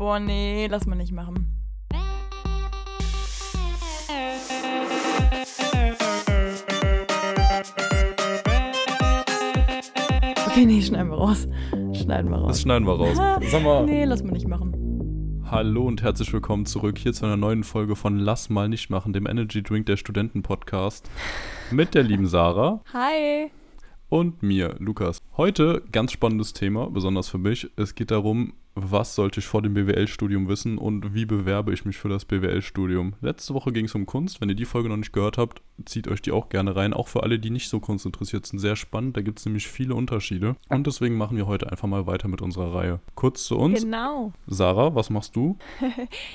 Boah, nee, lass mal nicht machen. Okay, nee, schneiden wir raus. Schneiden wir raus. Das schneiden wir raus. Sag mal. Nee, lass mal nicht machen. Hallo und herzlich willkommen zurück hier zu einer neuen Folge von Lass mal nicht machen, dem Energy Drink der Studenten Podcast mit der lieben Sarah Hi. und mir, Lukas. Heute ganz spannendes Thema, besonders für mich. Es geht darum, was sollte ich vor dem BWL-Studium wissen und wie bewerbe ich mich für das BWL-Studium. Letzte Woche ging es um Kunst. Wenn ihr die Folge noch nicht gehört habt, zieht euch die auch gerne rein. Auch für alle, die nicht so kunstinteressiert sind, sehr spannend. Da gibt es nämlich viele Unterschiede. Und deswegen machen wir heute einfach mal weiter mit unserer Reihe. Kurz zu uns. Genau. Sarah, was machst du?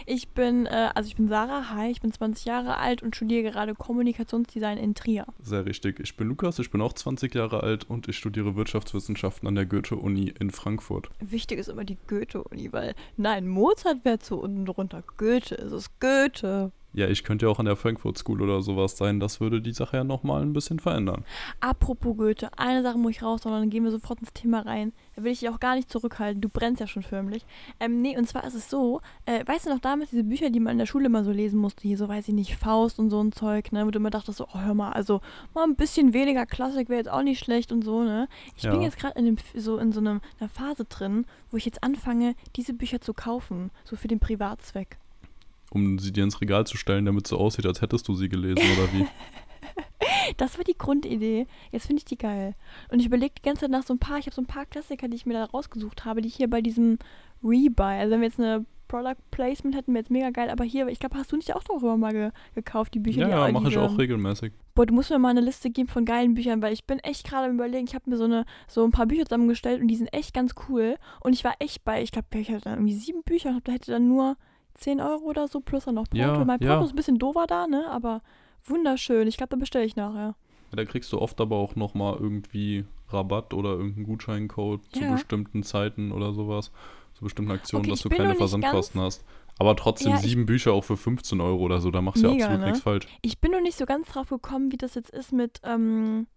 Ich bin, äh, also ich bin Sarah, hi, ich bin 20 Jahre alt und studiere gerade Kommunikationsdesign in Trier. Sehr richtig. Ich bin Lukas, ich bin auch 20 Jahre alt und ich studiere Wirtschaftswissenschaften an der Goethe-Uni in Frankfurt. Wichtig ist immer die Goethe-Uni, weil nein, Mozart wäre zu unten drunter. Goethe ist es Goethe. Ja, ich könnte ja auch an der Frankfurt School oder sowas sein. Das würde die Sache ja nochmal ein bisschen verändern. Apropos Goethe, eine Sache muss ich raus, sondern dann gehen wir sofort ins Thema rein. Da will ich dich auch gar nicht zurückhalten. Du brennst ja schon förmlich. Ähm, nee, und zwar ist es so, äh, weißt du noch damals diese Bücher, die man in der Schule immer so lesen musste, hier so, weiß ich nicht, Faust und so ein Zeug, ne, wo du immer dachtest so, oh, hör mal, also mal ein bisschen weniger Klassik wäre jetzt auch nicht schlecht und so, ne. Ich bin Ja. jetzt gerade in, dem, so in so einem, einer Phase drin, wo ich jetzt anfange, diese Bücher zu kaufen, so für den Privatzweck. Um sie dir ins Regal zu stellen, damit es so aussieht, als hättest du sie gelesen oder wie. Das war die Grundidee. Jetzt finde ich die geil. Und ich überlege die ganze Zeit nach so ein paar, ich habe so ein paar Klassiker, die ich mir da rausgesucht habe, die ich hier bei diesem Rebuy, also wenn wir jetzt eine Product Placement hätten, wäre jetzt mega geil, aber hier, ich glaube, hast du nicht auch darüber mal ge gekauft, die Bücher? ja, ja, mache ich auch regelmäßig. Boah, du musst mir mal eine Liste geben von geilen Büchern, weil ich bin echt gerade am überlegen, ich habe mir so eine so ein paar Bücher zusammengestellt und die sind echt ganz cool. Und ich war echt bei, ich glaube, ich hatte dann irgendwie sieben Bücher und da hätte dann nur 10 Euro oder so, plus dann noch Porto. Ja, mein Porto ja. ist ein bisschen dover da, ne? Aber wunderschön. Ich glaube, da bestelle ich nachher. Ja, da kriegst du oft aber auch nochmal irgendwie Rabatt oder irgendeinen Gutscheincode zu bestimmten Zeiten oder sowas. Zu bestimmten Aktionen, Okay, dass du keine Versandkosten hast. Aber trotzdem Ja, sieben Bücher auch für 15 Euro oder so, da machst du ja absolut ne? nichts falsch. Ich bin noch nicht so ganz drauf gekommen, wie das jetzt ist mit, ähm,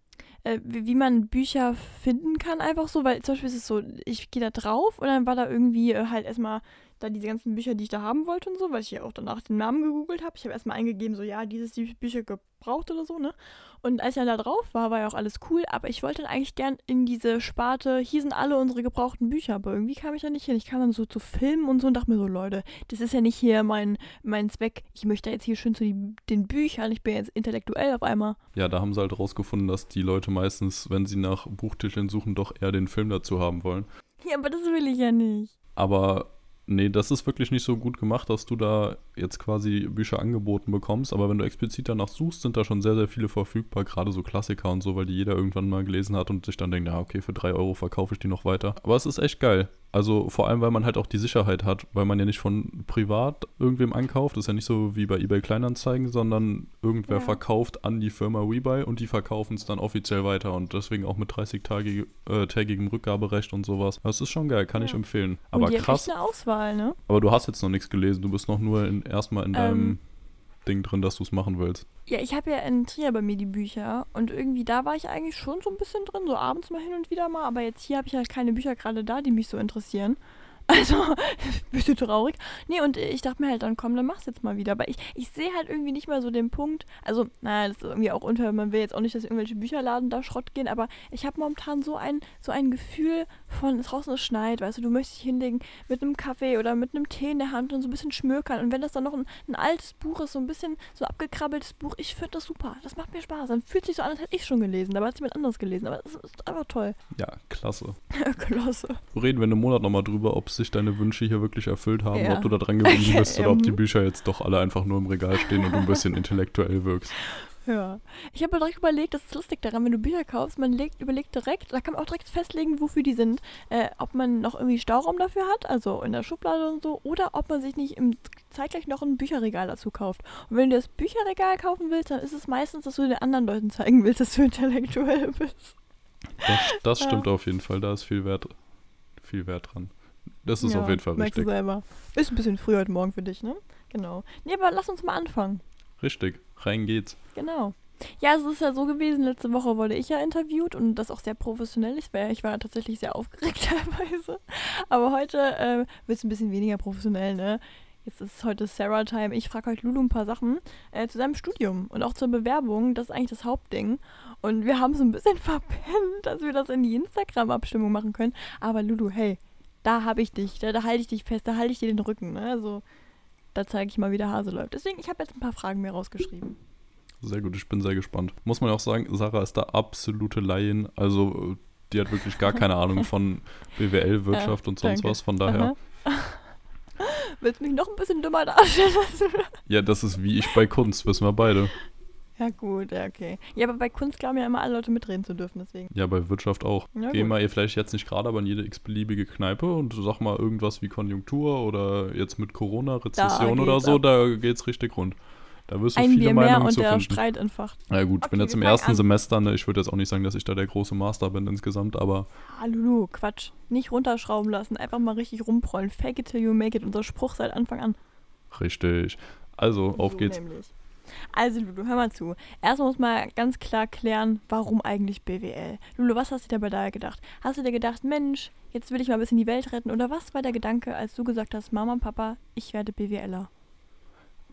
äh, wie, wie man Bücher finden kann, einfach so, weil zum Beispiel ist es so, ich gehe da drauf und dann war da irgendwie äh, halt erstmal da diese ganzen Bücher, die ich da haben wollte und so, weil ich ja auch danach den Namen gegoogelt habe. Ich habe erstmal eingegeben, so ja, dieses die Bücher gebraucht oder so, ne? Und als ich dann da drauf war, war ja auch alles cool, aber ich wollte dann eigentlich gern in diese Sparte, hier sind alle unsere gebrauchten Bücher, aber irgendwie kam ich da nicht hin. Ich kam dann so zu Filmen und so und dachte mir so, Leute, das ist ja nicht hier mein, mein Zweck. Ich möchte jetzt hier schön zu die, den Büchern, ich bin jetzt intellektuell auf einmal. Ja, da haben sie halt rausgefunden, dass die Leute meistens, wenn sie nach Buchtiteln suchen, doch eher den Film dazu haben wollen. Ja, aber das will ich ja nicht. Aber nee, das ist wirklich nicht so gut gemacht, dass du da jetzt quasi Bücher angeboten bekommst. Aber wenn du explizit danach suchst, sind da schon sehr, sehr viele verfügbar, gerade so Klassiker und so, weil die jeder irgendwann mal gelesen hat und sich dann denkt, ja, okay, für drei Euro verkaufe ich die noch weiter. Aber es ist echt geil. Also vor allem, weil man halt auch die Sicherheit hat, weil man ja nicht von privat irgendwem einkauft. Das ist ja nicht so wie bei eBay Kleinanzeigen, sondern irgendwer Ja. verkauft an die Firma Rebuy und die verkaufen es dann offiziell weiter und deswegen auch mit 30-tägigem äh, Rückgaberecht und sowas. Das ist schon geil, kann ich Ja. empfehlen. Und Aber die krass, eine Auswahl, ne? aber du hast jetzt noch nichts gelesen. Du bist noch nur in, erstmal in deinem Ähm. Ding drin, dass du es machen willst. Ja, ich habe ja in Trier bei mir die Bücher und irgendwie da war ich eigentlich schon so ein bisschen drin, so abends mal hin und wieder mal, aber jetzt hier habe ich halt keine Bücher gerade da, die mich so interessieren. Also, bisschen traurig. Nee, und ich dachte mir halt dann, komm, dann mach's jetzt mal wieder. Aber ich, ich sehe halt irgendwie nicht mal so den Punkt. Also, naja, das ist irgendwie auch unfair. Man will jetzt auch nicht, dass irgendwelche Bücherladen da Schrott gehen, aber ich habe momentan so ein, so ein Gefühl von, draußen es schneit, weißt du, du möchtest dich hinlegen mit einem Kaffee oder mit einem Tee in der Hand und so ein bisschen schmökern. Und wenn das dann noch ein, ein altes Buch ist, so ein bisschen so abgekrabbeltes Buch, ich finde das super. Das macht mir Spaß. Dann fühlt sich so an, als hätte ich schon gelesen. Dabei hat jemand anderes gelesen. Aber es ist einfach toll. Ja, klasse. Klasse. Reden wir in einem Monat nochmal drüber, ob sich deine Wünsche hier wirklich erfüllt haben, Ja. ob du da dran gebunden bist oder ob die Ähm. Bücher jetzt doch alle einfach nur im Regal stehen und du ein bisschen intellektuell wirkst. Ja. Ich habe mir direkt überlegt, das ist lustig daran, wenn du Bücher kaufst, man legt, überlegt direkt, da kann man auch direkt festlegen, wofür die sind. Äh, ob man noch irgendwie Stauraum dafür hat, also in der Schublade und so, oder ob man sich nicht im zeitgleich noch ein Bücherregal dazu kauft. Und wenn du das Bücherregal kaufen willst, dann ist es meistens, dass du den anderen Leuten zeigen willst, dass du intellektuell bist. Das, das Ja. stimmt auf jeden Fall, da ist viel Wert, viel Wert dran. Das ist ja, auf jeden Fall merkst du richtig. selber. Ist ein bisschen früh heute Morgen für dich, ne? Genau. Nee, aber lass uns mal anfangen. Richtig, rein geht's. Genau. Ja, es ist ja so gewesen, letzte Woche wurde ich ja interviewt und das auch sehr professionell. Ich war, ich war tatsächlich sehr aufgeregt teilweise. Aber heute äh, wird es ein bisschen weniger professionell, ne? Jetzt ist heute Sarah Time. Ich frage heute Lulu ein paar Sachen äh, zu seinem Studium und auch zur Bewerbung. Das ist eigentlich das Hauptding. Und wir haben so ein bisschen verpennt, dass wir das in die Instagram-Abstimmung machen können. Aber Lulu, hey, da habe ich dich. Da, da halte ich dich fest. Da halte ich dir den Rücken. Ne? Also, da zeige ich mal, wie der Hase läuft. Deswegen, ich habe jetzt ein paar Fragen mir rausgeschrieben. Sehr gut, ich bin sehr gespannt. Muss man auch sagen, Sarah ist da absolute Laien. Also, die hat wirklich gar keine Ahnung von BWL, Wirtschaft ja, und sonst danke. was. Von daher. Aha. Willst du mich noch ein bisschen dümmer darstellen? ja, das ist wie ich bei Kunst, wissen wir beide. Ja, gut, ja, okay. Ja, aber bei Kunst glauben ja immer alle Leute mitreden zu dürfen, deswegen. Ja, bei Wirtschaft auch. Ja, Geh mal ihr vielleicht jetzt nicht gerade, aber in jede x-beliebige Kneipe und sag mal irgendwas wie Konjunktur oder jetzt mit Corona, Rezession oder so, ab. da geht's richtig rund. Da wirst du Ein viele Bier Meinungen mehr und der finden. Streit entfacht. Ja gut, ich okay, bin jetzt im ersten an. Semester, ne? ich würde jetzt auch nicht sagen, dass ich da der große Master bin insgesamt, aber... Hallo, Quatsch. Nicht runterschrauben lassen, einfach mal richtig rumprollen. Fake it till you make it, unser Spruch seit Anfang an. Richtig. Also, auf so geht's. Nämlich. Also Lulu, hör mal zu. Erstmal muss man ganz klar klären, warum eigentlich BWL? Lulu, was hast du dir dabei gedacht? Hast du dir gedacht, Mensch, jetzt will ich mal ein bisschen die Welt retten? Oder was war der Gedanke, als du gesagt hast, Mama und Papa, ich werde BWLer?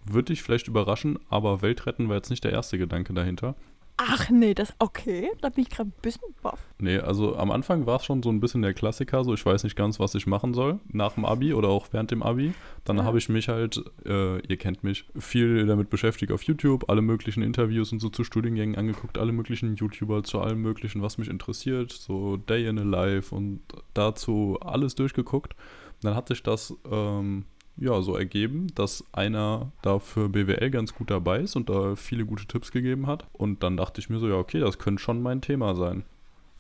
Würde dich vielleicht überraschen, aber Weltretten war jetzt nicht der erste Gedanke dahinter. Ach nee, das okay. Da bin ich gerade ein bisschen baff. Nee, also am Anfang war es schon so ein bisschen der Klassiker, so ich weiß nicht ganz, was ich machen soll nach dem Abi oder auch während dem Abi. Dann ja. habe ich mich halt, äh, ihr kennt mich, viel damit beschäftigt auf YouTube, alle möglichen Interviews und so zu Studiengängen angeguckt, alle möglichen YouTuber zu allem möglichen, was mich interessiert, so Day in a Life und dazu alles durchgeguckt. Dann hat sich das ähm, ja, so ergeben, dass einer da für BWL ganz gut dabei ist und da viele gute Tipps gegeben hat. Und dann dachte ich mir so, ja, okay, das könnte schon mein Thema sein.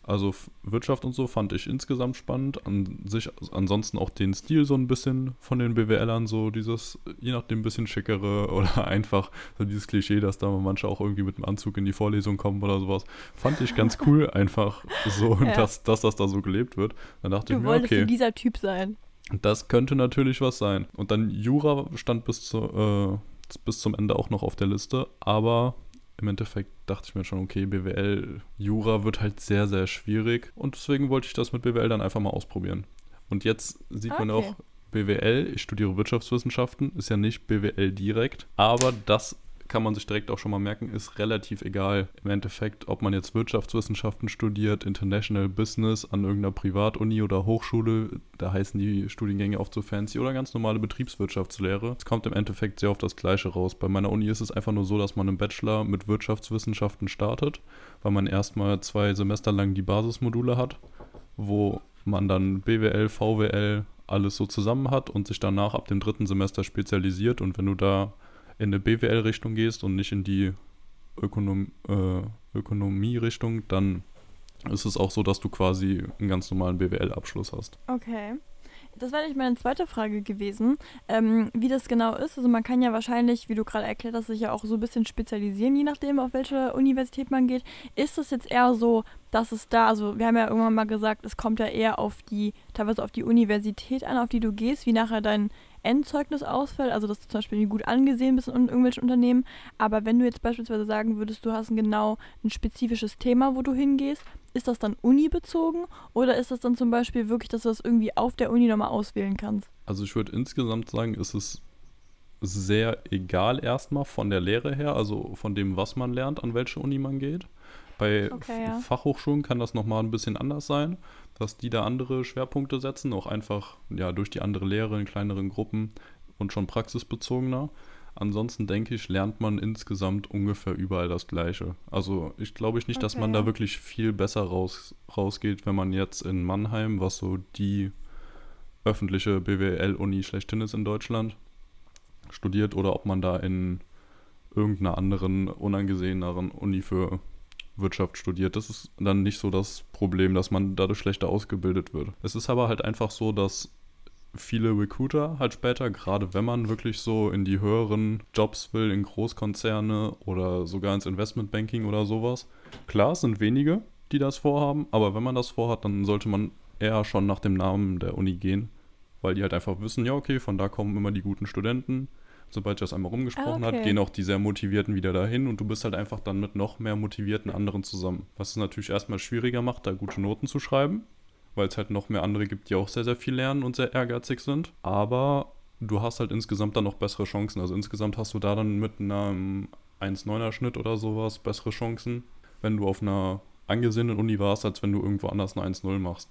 Also Wirtschaft und so fand ich insgesamt spannend. An sich ansonsten auch den Stil so ein bisschen von den BWLern, so dieses, je nachdem, ein bisschen schickere oder einfach so dieses Klischee, dass da manche auch irgendwie mit dem Anzug in die Vorlesung kommen oder sowas. Fand ich ganz cool, einfach so, ja. dass, dass das da so gelebt wird. Dann dachte du ich mir, okay. dieser Typ sein. Das könnte natürlich was sein. Und dann Jura stand bis, zu, äh, bis zum Ende auch noch auf der Liste, aber im Endeffekt dachte ich mir schon, okay, BWL, Jura wird halt sehr, sehr schwierig. Und deswegen wollte ich das mit BWL dann einfach mal ausprobieren. Und jetzt sieht okay. man auch, BWL, ich studiere Wirtschaftswissenschaften, ist ja nicht BWL direkt, aber das kann man sich direkt auch schon mal merken, ist relativ egal im Endeffekt, ob man jetzt Wirtschaftswissenschaften studiert, International Business an irgendeiner Privatuni oder Hochschule, da heißen die Studiengänge oft so fancy, oder ganz normale Betriebswirtschaftslehre. Es kommt im Endeffekt sehr auf das Gleiche raus. Bei meiner Uni ist es einfach nur so, dass man im Bachelor mit Wirtschaftswissenschaften startet, weil man erstmal zwei Semester lang die Basismodule hat, wo man dann BWL, VWL, alles so zusammen hat und sich danach ab dem dritten Semester spezialisiert und wenn du da in eine BWL-Richtung gehst und nicht in die Ökonom äh, Ökonomie-Richtung, dann ist es auch so, dass du quasi einen ganz normalen BWL-Abschluss hast. Okay. Das wäre nicht meine zweite Frage gewesen, ähm, wie das genau ist. Also man kann ja wahrscheinlich, wie du gerade erklärt hast, sich ja auch so ein bisschen spezialisieren, je nachdem, auf welche Universität man geht. Ist es jetzt eher so, dass es da, also wir haben ja irgendwann mal gesagt, es kommt ja eher auf die, teilweise auf die Universität an, auf die du gehst, wie nachher dein Endzeugnis ausfällt, also dass du zum Beispiel gut angesehen bist in irgendwelchen Unternehmen. Aber wenn du jetzt beispielsweise sagen würdest, du hast ein genau ein spezifisches Thema, wo du hingehst, ist das dann unibezogen oder ist das dann zum Beispiel wirklich, dass du das irgendwie auf der Uni nochmal auswählen kannst? Also ich würde insgesamt sagen, ist es sehr egal erstmal von der Lehre her, also von dem, was man lernt, an welche Uni man geht. Bei okay, ja. Fachhochschulen kann das nochmal ein bisschen anders sein dass die da andere Schwerpunkte setzen, auch einfach ja durch die andere Lehre in kleineren Gruppen und schon praxisbezogener. Ansonsten denke ich, lernt man insgesamt ungefähr überall das Gleiche. Also ich glaube ich nicht, okay. dass man da wirklich viel besser raus, rausgeht, wenn man jetzt in Mannheim, was so die öffentliche BWL-Uni schlechthin ist in Deutschland, studiert oder ob man da in irgendeiner anderen unangeseheneren Uni für Wirtschaft studiert. Das ist dann nicht so das Problem, dass man dadurch schlechter ausgebildet wird. Es ist aber halt einfach so, dass viele Recruiter halt später, gerade wenn man wirklich so in die höheren Jobs will, in Großkonzerne oder sogar ins Investmentbanking oder sowas. Klar, es sind wenige, die das vorhaben, aber wenn man das vorhat, dann sollte man eher schon nach dem Namen der Uni gehen, weil die halt einfach wissen, ja, okay, von da kommen immer die guten Studenten. Sobald sich das einmal rumgesprochen Ah, okay. hat, gehen auch die sehr Motivierten wieder dahin und du bist halt einfach dann mit noch mehr motivierten anderen zusammen. Was es natürlich erstmal schwieriger macht, da gute Noten zu schreiben, weil es halt noch mehr andere gibt, die auch sehr, sehr viel lernen und sehr ehrgeizig sind. Aber du hast halt insgesamt dann noch bessere Chancen. Also insgesamt hast du da dann mit einem 1,9er Schnitt oder sowas bessere Chancen, wenn du auf einer angesehenen Uni warst, als wenn du irgendwo anders eine 1,0 machst.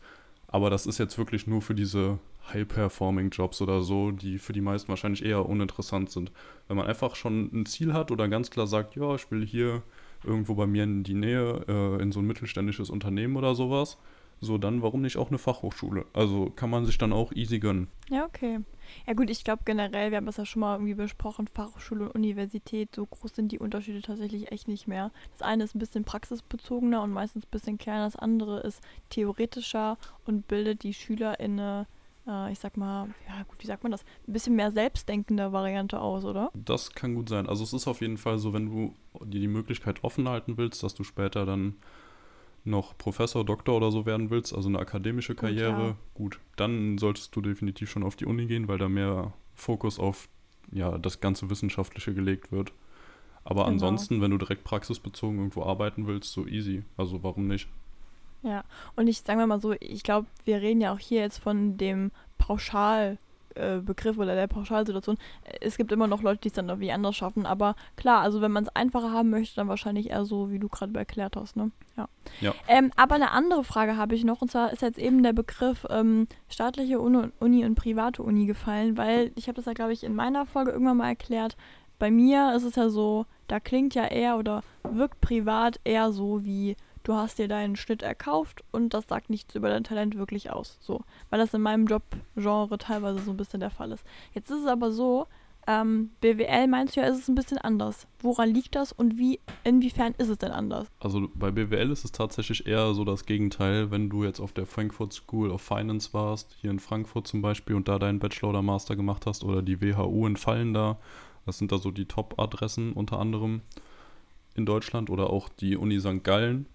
Aber das ist jetzt wirklich nur für diese High-Performing-Jobs oder so, die für die meisten wahrscheinlich eher uninteressant sind. Wenn man einfach schon ein Ziel hat oder ganz klar sagt, ja, ich will hier irgendwo bei mir in die Nähe, äh, in so ein mittelständisches Unternehmen oder sowas, so dann warum nicht auch eine Fachhochschule? Also kann man sich dann auch easy gönnen. Ja, okay. Ja gut, ich glaube generell, wir haben das ja schon mal irgendwie besprochen, Fachhochschule und Universität, so groß sind die Unterschiede tatsächlich echt nicht mehr. Das eine ist ein bisschen praxisbezogener und meistens ein bisschen kleiner, das andere ist theoretischer und bildet die Schüler in eine, äh, ich sag mal, ja gut, wie sagt man das, ein bisschen mehr selbstdenkende Variante aus, oder? Das kann gut sein. Also es ist auf jeden Fall so, wenn du dir die Möglichkeit offen halten willst, dass du später dann noch Professor, Doktor oder so werden willst, also eine akademische Karriere, ja. gut, dann solltest du definitiv schon auf die Uni gehen, weil da mehr Fokus auf ja, das ganze Wissenschaftliche gelegt wird. Aber Genau. ansonsten, wenn du direkt praxisbezogen irgendwo arbeiten willst, so easy. Also warum nicht? Ja, und ich sage mal so, ich glaube, wir reden ja auch hier jetzt von dem Pauschalbegriff äh, Begriff oder der Pauschalsituation. Äh, Es gibt immer noch Leute, die es dann irgendwie anders schaffen, aber klar, also wenn man es einfacher haben möchte, dann wahrscheinlich eher so, wie du gerade erklärt hast, ne? Ja. Ja. Ähm, aber eine andere Frage habe ich noch, und zwar ist jetzt eben der Begriff ähm, staatliche Uni, Uni und private Uni gefallen, weil ich habe das ja, glaube ich, in meiner Folge irgendwann mal erklärt. Bei mir ist es ja so, da klingt ja eher oder wirkt privat eher so wie du hast dir deinen Schnitt erkauft und das sagt nichts über dein Talent wirklich aus. So, weil das in meinem Jobgenre teilweise so ein bisschen der Fall ist. Jetzt ist es aber so, ähm, BWL meinst du ja, ist es ein bisschen anders. Woran liegt das und wie, inwiefern ist es denn anders? Also bei BWL ist es tatsächlich eher so das Gegenteil, wenn du jetzt auf der Frankfurt School of Finance warst, hier in Frankfurt zum Beispiel, und da deinen Bachelor oder Master gemacht hast, oder die WHU in Fallen da, das sind da so die Top-Adressen unter anderem in Deutschland, oder auch die Uni St. Gallen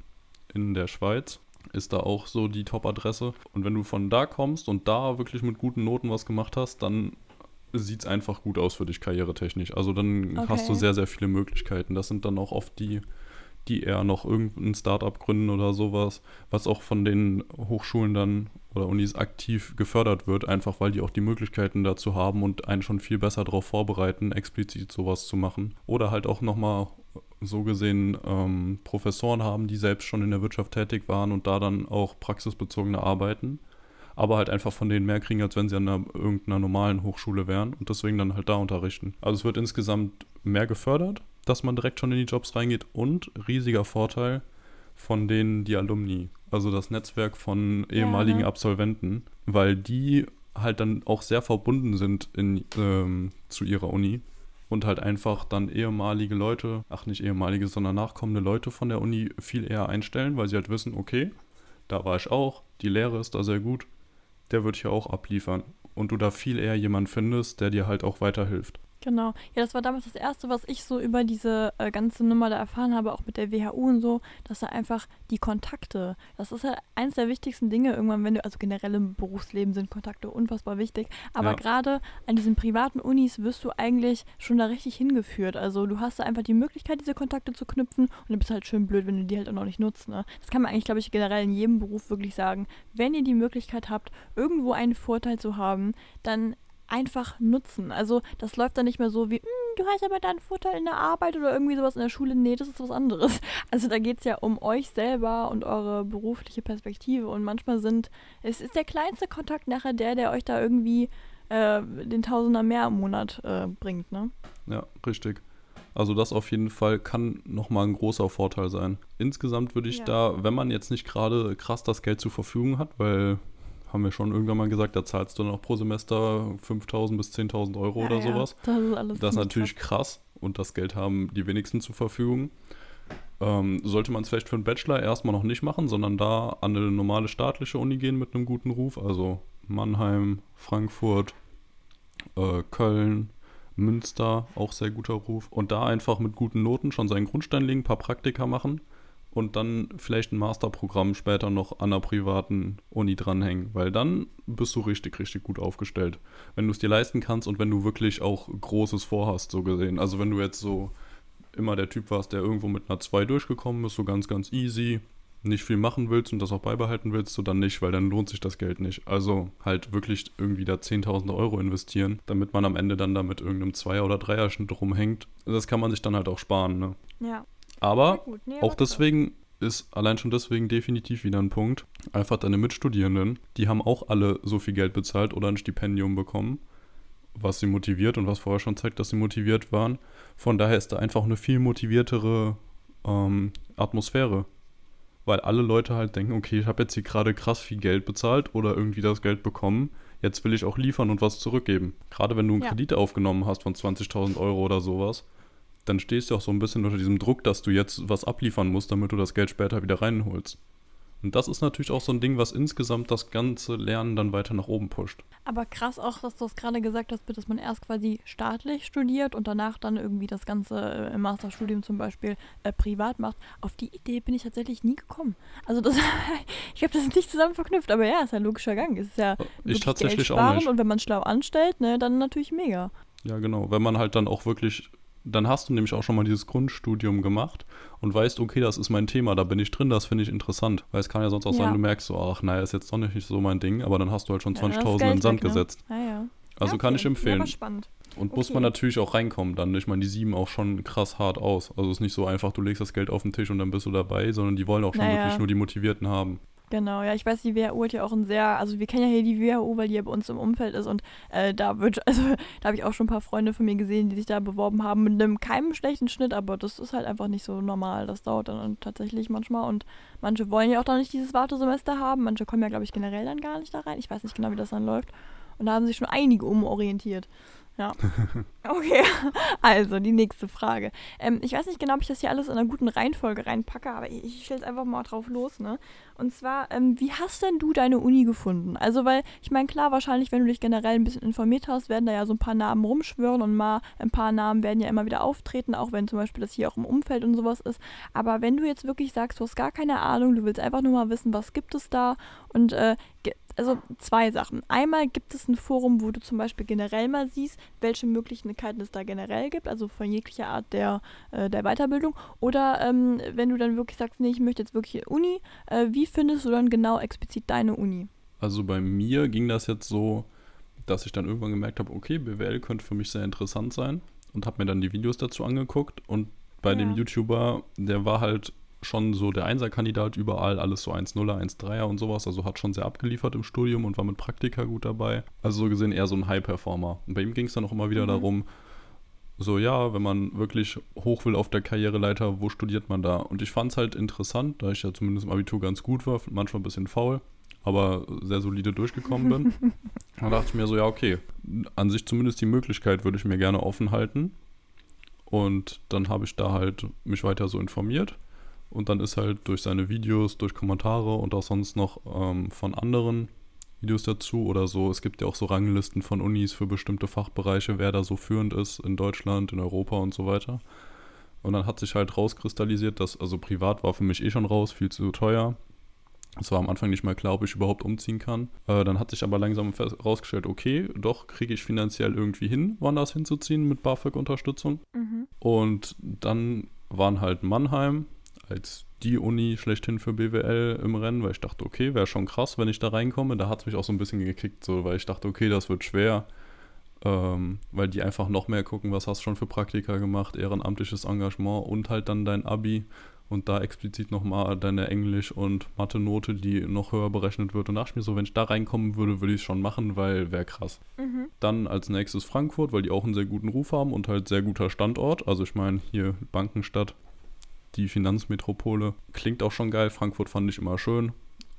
in der Schweiz ist da auch so die Top-Adresse. Und wenn du von da kommst und da wirklich mit guten Noten was gemacht hast, dann sieht es einfach gut aus für dich karrieretechnisch. Also dann hast du Okay. sehr, sehr viele Möglichkeiten. Das sind dann auch oft die, die eher noch irgendein Startup gründen oder sowas, was auch von den Hochschulen dann oder Unis aktiv gefördert wird, einfach weil die auch die Möglichkeiten dazu haben und einen schon viel besser darauf vorbereiten, explizit sowas zu machen. Oder halt auch nochmal so gesehen ähm, Professoren haben, die selbst schon in der Wirtschaft tätig waren und da dann auch praxisbezogene arbeiten, aber halt einfach von denen mehr kriegen, als wenn sie an einer, irgendeiner normalen Hochschule wären und deswegen dann halt da unterrichten. Also es wird insgesamt mehr gefördert, dass man direkt schon in die Jobs reingeht und riesiger Vorteil von denen die Alumni, also das Netzwerk von ehemaligen ne? Absolventen, weil die halt dann auch sehr verbunden sind in, ähm, zu ihrer Uni und halt einfach dann ehemalige Leute, ach nicht ehemalige, sondern nachkommende Leute von der Uni viel eher einstellen, weil sie halt wissen, okay, da war ich auch, die Lehre ist da sehr gut, der wird hier auch abliefern. Und du da viel eher jemanden findest, der dir halt auch weiterhilft. Genau. Ja, das war damals das Erste, was ich so über diese äh, ganze Nummer da erfahren habe, auch mit der WHU und so, dass da einfach die Kontakte, das ist ja eins der wichtigsten Dinge irgendwann, wenn du, also generell im Berufsleben sind Kontakte unfassbar wichtig, aber Ja. gerade an diesen privaten Unis wirst du eigentlich schon da richtig hingeführt. Also du hast da einfach die Möglichkeit, diese Kontakte zu knüpfen und dann bist du halt schön blöd, wenn du die halt auch noch nicht nutzt. Ne? Das kann man eigentlich, glaube ich, generell in jedem Beruf wirklich sagen. Wenn ihr die Möglichkeit habt, irgendwo einen Vorteil zu haben, dann einfach nutzen. Also das läuft dann nicht mehr so wie, "Hm, du hast aber einen Vorteil in der Arbeit oder irgendwie sowas in der Schule. Nee, das ist was anderes. Also da geht es ja um euch selber und eure berufliche Perspektive. Und manchmal sind, es ist der kleinste Kontakt nachher der, der euch da irgendwie äh, den Tausender mehr im Monat äh, bringt, ne? Ja, richtig. Also das auf jeden Fall kann nochmal ein großer Vorteil sein. Insgesamt würde ich Ja. da, wenn man jetzt nicht gerade krass das Geld zur Verfügung hat, weil haben wir schon irgendwann mal gesagt, da zahlst du dann auch pro Semester 5.000 bis 10.000 Euro oder Ja, ja, sowas. Das ist alles Das ist natürlich krass und das Geld haben die wenigsten zur Verfügung. Ähm, sollte man es vielleicht für einen Bachelor erstmal noch nicht machen, sondern da an eine normale staatliche Uni gehen mit einem guten Ruf, also Mannheim, Frankfurt, äh, Köln, Münster, auch sehr guter Ruf. Und da einfach mit guten Noten schon seinen Grundstein legen, ein paar Praktika machen und dann vielleicht ein Masterprogramm später noch an einer privaten Uni dranhängen, weil dann bist du richtig, richtig gut aufgestellt. Wenn du es dir leisten kannst und wenn du wirklich auch Großes vorhast, so gesehen. Also wenn du jetzt so immer der Typ warst, der irgendwo mit einer 2 durchgekommen ist, so ganz, ganz easy, nicht viel machen willst und das auch beibehalten willst, so dann nicht, weil dann lohnt sich das Geld nicht. Also halt wirklich irgendwie da 10.000 Euro investieren, damit man am Ende dann da mit irgendeinem Zweier- oder Dreier-Schnitt rumhängt. Das kann man sich dann halt auch sparen, ne? Ja. Aber gut, nee, auch deswegen ist allein schon deswegen definitiv wieder ein Punkt. Einfach deine Mitstudierenden, die haben auch alle so viel Geld bezahlt oder ein Stipendium bekommen, was sie motiviert und was vorher schon zeigt, dass sie motiviert waren. Von daher ist da einfach eine viel motiviertere ähm, Atmosphäre. Weil alle Leute halt denken, okay, ich habe jetzt hier gerade krass viel Geld bezahlt oder irgendwie das Geld bekommen. Jetzt will ich auch liefern und was zurückgeben. Gerade wenn du einen Ja. Kredit aufgenommen hast von 20.000 Euro oder sowas, dann stehst du auch so ein bisschen unter diesem Druck, dass du jetzt was abliefern musst, damit du das Geld später wieder reinholst. Und das ist natürlich auch so ein Ding, was insgesamt das ganze Lernen dann weiter nach oben pusht. Aber krass auch, dass du es gerade gesagt hast, dass man erst quasi staatlich studiert und danach dann irgendwie das Ganze äh, im Masterstudium zum Beispiel äh, privat macht. Auf die Idee bin ich tatsächlich nie gekommen. Also das, ich habe das nicht zusammen verknüpft, aber ja, ist ja ein logischer Gang. Es ist ja wirklich tatsächlich Geld auch sparen nicht. und wenn man schlau anstellt, ne, dann natürlich mega. Ja, genau. Wenn man halt dann auch wirklich, dann hast du nämlich auch schon mal dieses Grundstudium gemacht und weißt, okay, das ist mein Thema, da bin ich drin, das finde ich interessant. Weil es kann ja sonst auch Ja. sein, du merkst so, ach, naja, ist jetzt doch nicht so mein Ding, aber dann hast du halt schon Ja, dann ist 20.000 in den Sand ne? gesetzt. Ja, ja. Also ja, kann okay. ich empfehlen. Spannend. Und muss Okay. man natürlich auch reinkommen dann. Ich meine, die sieben auch schon krass hart aus. Also es ist nicht so einfach, du legst das Geld auf den Tisch und dann bist du dabei, sondern die wollen auch schon Naja. wirklich nur die Motivierten haben. Genau, ja, ich weiß, die WHO hat ja auch ein sehr, also wir kennen ja hier die WHO, weil die ja bei uns im Umfeld ist und äh, da wird, also da habe ich auch schon ein paar Freunde von mir gesehen, die sich da beworben haben mit einem keinem schlechten Schnitt, aber das ist halt einfach nicht so normal. Das dauert dann tatsächlich manchmal und manche wollen ja auch dann nicht dieses Wartesemester haben, manche kommen ja, glaube ich, generell dann gar nicht da rein. Ich weiß nicht genau, wie das dann läuft. Und da haben sich schon einige umorientiert. Ja. Okay, also die nächste Frage. Ähm, ich weiß nicht genau, ob ich das hier alles in einer guten Reihenfolge reinpacke, aber ich, ich stelle es einfach mal drauf los, ne? Und zwar, ähm, wie hast denn du deine Uni gefunden? Also, weil, ich meine, klar, wahrscheinlich, wenn du dich generell ein bisschen informiert hast, werden da ja so ein paar Namen rumschwören und mal ein paar Namen werden ja immer wieder auftreten, auch wenn zum Beispiel das hier auch im Umfeld und sowas ist. Aber wenn du jetzt wirklich sagst, du hast gar keine Ahnung, du willst einfach nur mal wissen, was gibt es da und äh, also zwei Sachen. Einmal gibt es ein Forum, wo du zum Beispiel generell mal siehst, welche Möglichkeiten es da generell gibt, also von jeglicher Art der, äh, der Weiterbildung. Oder ähm, wenn du dann wirklich sagst, nee, ich möchte jetzt wirklich Uni, äh, wie findest du dann genau explizit deine Uni? Also bei mir ging das jetzt so, dass ich dann irgendwann gemerkt habe, okay, BWL könnte für mich sehr interessant sein und habe mir dann die Videos dazu angeguckt und bei dem Ja. YouTuber, der war halt schon so der Einserkandidat überall, alles so 1-0er, 1-3er und sowas, also hat schon sehr abgeliefert im Studium und war mit Praktika gut dabei. Also so gesehen eher so ein High-Performer. Und bei ihm ging es dann auch immer wieder Mhm. darum, so ja, wenn man wirklich hoch will auf der Karriereleiter, wo studiert man da? Und ich fand es halt interessant, da ich ja zumindest im Abitur ganz gut war, manchmal ein bisschen faul, aber sehr solide durchgekommen bin. da dachte ich mir so, ja, okay, an sich zumindest die Möglichkeit würde ich mir gerne offen halten. Und dann habe ich da halt mich weiter so informiert. Und dann ist halt durch seine Videos, durch Kommentare und auch sonst noch ähm, von anderen Videos dazu oder so. Es gibt ja auch so Ranglisten von Unis für bestimmte Fachbereiche, wer da so führend ist in Deutschland, in Europa und so weiter. Und dann hat sich halt rauskristallisiert, dass, also privat war für mich eh schon raus, viel zu teuer. Es war am Anfang nicht mal klar, ob ich überhaupt umziehen kann. Äh, dann hat sich aber langsam rausgestellt, okay, doch kriege ich finanziell irgendwie hin, woanders hinzuziehen mit BAföG-Unterstützung. Mhm. Und dann waren halt Mannheim als die Uni schlechthin für BWL im Rennen, weil ich dachte, okay, wäre schon krass, wenn ich da reinkomme. Da hat es mich auch so ein bisschen gekickt, so, weil ich dachte, okay, das wird schwer, ähm, weil die einfach noch mehr gucken, was hast du schon für Praktika gemacht, ehrenamtliches Engagement und halt dann dein Abi und da explizit nochmal deine Englisch- und Mathe-Note, die noch höher berechnet wird. Und dachte mir so, wenn ich da reinkommen würde, würde ich es schon machen, weil wäre krass. Mhm. Dann als nächstes Frankfurt, weil die auch einen sehr guten Ruf haben und halt sehr guter Standort. Also ich meine, hier Bankenstadt, die Finanzmetropole, klingt auch schon geil. Frankfurt fand ich immer schön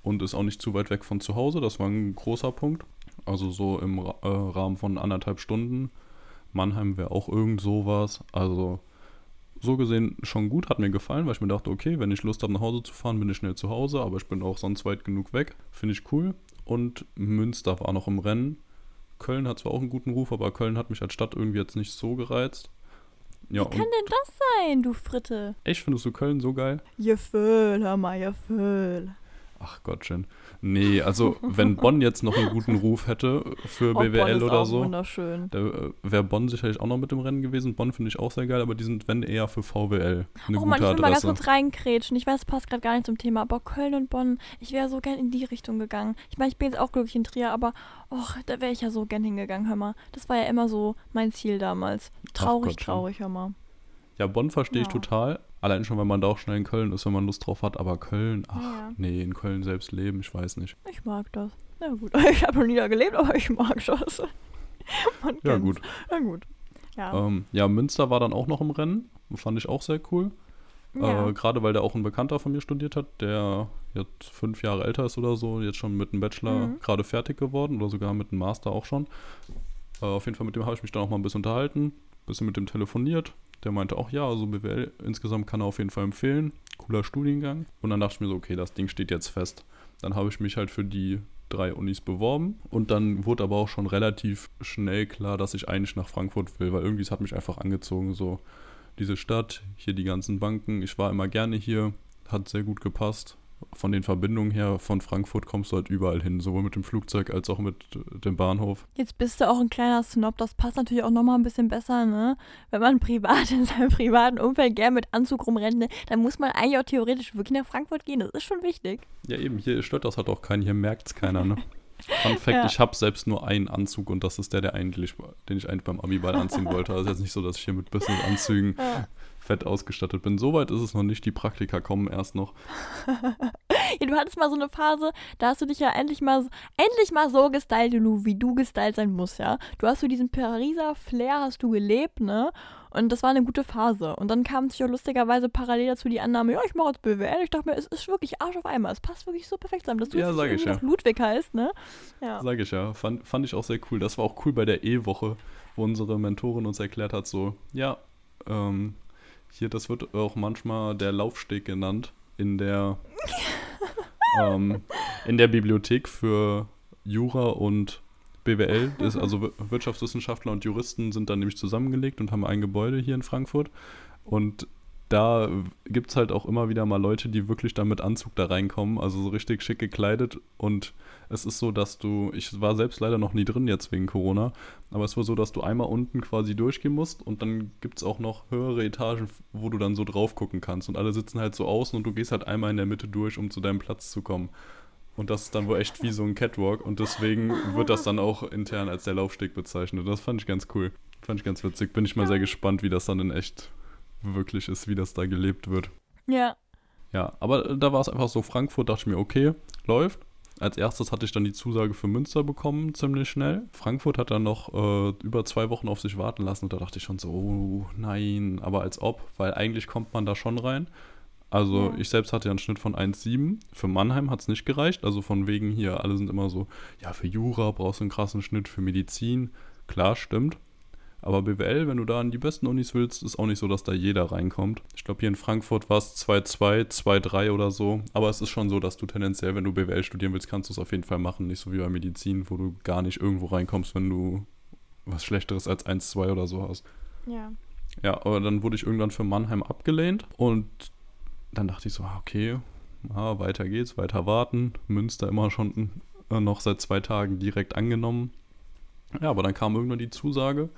und ist auch nicht zu weit weg von zu Hause. Das war ein großer Punkt. Also so im äh, Rahmen von anderthalb Stunden. Mannheim wäre auch irgend sowas. Also so gesehen schon gut, hat mir gefallen, weil ich mir dachte, okay, wenn ich Lust habe nach Hause zu fahren, bin ich schnell zu Hause, aber ich bin auch sonst weit genug weg. Finde ich cool. Und Münster war noch im Rennen. Köln hat zwar auch einen guten Ruf, aber Köln hat mich als Stadt irgendwie jetzt nicht so gereizt. Ja, Wie kann denn das sein, du Fritte? echt findest du Köln so geil? Gefühl, hör mal, Gefühl. Ach Gottchen. Nee, also wenn Bonn jetzt noch einen guten Ruf hätte für Oh, BWL oder so, wunderschön. da äh, wäre Bonn sicherlich auch noch mit im Rennen gewesen. Bonn finde ich auch sehr geil, aber die sind, wenn eher für VWL. Eine oh gute Mann, ich will mal ganz Adresse. kurz reinkrätschen. Ich weiß, es passt gerade gar nicht zum Thema, aber Köln und Bonn, ich wäre so gern in die Richtung gegangen. Ich meine, ich bin jetzt auch glücklich in Trier, aber och, da wäre ich ja so gern hingegangen, hör mal. Das war ja immer so mein Ziel damals. Traurig, Gottchen. traurig, hör mal. Ja, Bonn verstehe ich Ja. total. Allein schon, weil man da auch schnell in Köln ist, wenn man Lust drauf hat. Aber Köln, ach, Ja. nee, in Köln selbst leben, ich weiß nicht. Ich mag das. Ja gut, ich habe noch nie da gelebt, aber ich mag das. Ja, gut. Ja gut. Ja. Ähm, ja, Münster war dann auch noch im Rennen. Fand ich auch sehr cool. ja. Äh, Gerade weil da auch ein Bekannter von mir studiert hat, der jetzt fünf Jahre älter ist oder so, jetzt schon mit einem Bachelor Mhm. gerade fertig geworden oder sogar mit einem Master auch schon. Äh, auf jeden Fall mit dem habe ich mich dann auch mal ein bisschen unterhalten, bisschen mit dem telefoniert. Der meinte auch, ja, also BWL insgesamt kann er auf jeden Fall empfehlen. Cooler Studiengang. Und dann dachte ich mir so, okay, das Ding steht jetzt fest. Dann habe ich mich halt für die drei Unis beworben und dann wurde aber auch schon relativ schnell klar, dass ich eigentlich nach Frankfurt will, weil irgendwie es hat mich einfach angezogen, so diese Stadt, hier die ganzen Banken. Ich war immer gerne hier, hat sehr gut gepasst. Von den Verbindungen her, von Frankfurt kommst du halt überall hin, sowohl mit dem Flugzeug als auch mit dem Bahnhof. Jetzt bist du auch ein kleiner Snob, das passt natürlich auch nochmal ein bisschen besser, ne? Wenn man privat in seinem privaten Umfeld gern mit Anzug rumrennt, ne, dann muss man eigentlich auch theoretisch wirklich nach Frankfurt gehen. Das ist schon wichtig. Ja, eben, hier stört das halt auch keinen, hier merkt es keiner, ne? Fun Fact, Ja. ich habe selbst nur einen Anzug und das ist der, der eigentlich, den ich eigentlich beim Abiball anziehen wollte. Also jetzt nicht so, dass ich hier mit Business-Anzügen Ja. Fett ausgestattet bin. Soweit ist es noch nicht, die Praktika kommen erst noch. Ja, du hattest mal so eine Phase, da hast du dich ja endlich mal, endlich mal so gestylt, wie du gestylt sein musst, ja. Du hast so diesen Pariser Flair, hast du gelebt, ne? Und das war eine gute Phase. Und dann kam sich auch lustigerweise parallel dazu die Annahme, ja, ich mache jetzt BWL. Ich dachte mir, es ist wirklich Arsch auf einmal. Es passt wirklich so perfekt zusammen, dass du Ja, jetzt sag ich ja. Ludwig heißt, ne? Ja. Sag ich ja, fand, fand ich auch sehr cool. Das war auch cool bei der E-Woche, wo unsere Mentorin uns erklärt hat, so, ja, ähm, hier, das wird auch manchmal der Laufsteg genannt in der, ähm, in der Bibliothek für Jura und BWL. Das, also Wir- Wirtschaftswissenschaftler und Juristen sind dann nämlich zusammengelegt und haben ein Gebäude hier in Frankfurt. Und da gibt es halt auch immer wieder mal Leute, die wirklich dann mit Anzug da reinkommen, also so richtig schick gekleidet. Und es ist so, dass du, ich war selbst leider noch nie drin jetzt wegen Corona, aber es war so, dass du einmal unten quasi durchgehen musst und dann gibt es auch noch höhere Etagen, wo du dann so drauf gucken kannst. Und alle sitzen halt so außen und du gehst halt einmal in der Mitte durch, um zu deinem Platz zu kommen. Und das ist dann wohl echt wie so ein Catwalk und deswegen wird das dann auch intern als der Laufsteg bezeichnet. Das fand ich ganz cool. Fand ich ganz witzig. Bin ich mal sehr gespannt, wie das dann in echt wirklich ist, wie das da gelebt wird. Ja. Ja, aber da war es einfach so, Frankfurt dachte ich mir, okay, läuft. Als erstes hatte ich dann die Zusage für Münster bekommen, ziemlich schnell. Frankfurt hat dann noch äh, über zwei Wochen auf sich warten lassen und da dachte ich schon so, oh nein, aber als ob, weil eigentlich kommt man da schon rein. Also Ja. ich selbst hatte ja einen Schnitt von 1,7. Für Mannheim hat es nicht gereicht. Also von wegen hier, alle sind immer so, ja, für Jura brauchst du einen krassen Schnitt, für Medizin. Klar, stimmt. Aber BWL, wenn du da an die besten Unis willst, ist auch nicht so, dass da jeder reinkommt. Ich glaube, hier in Frankfurt war es 2,2, 2,3 oder so. Aber es ist schon so, dass du tendenziell, wenn du BWL studieren willst, kannst du es auf jeden Fall machen. Nicht so wie bei Medizin, wo du gar nicht irgendwo reinkommst, wenn du was Schlechteres als 1,2 oder so hast. Ja. Ja, aber dann wurde ich irgendwann für Mannheim abgelehnt und dann dachte ich so, ah, okay, ah, weiter geht's, weiter warten. Münster immer schon äh, noch seit zwei Tagen direkt angenommen. Ja, aber dann kam irgendwann die Zusage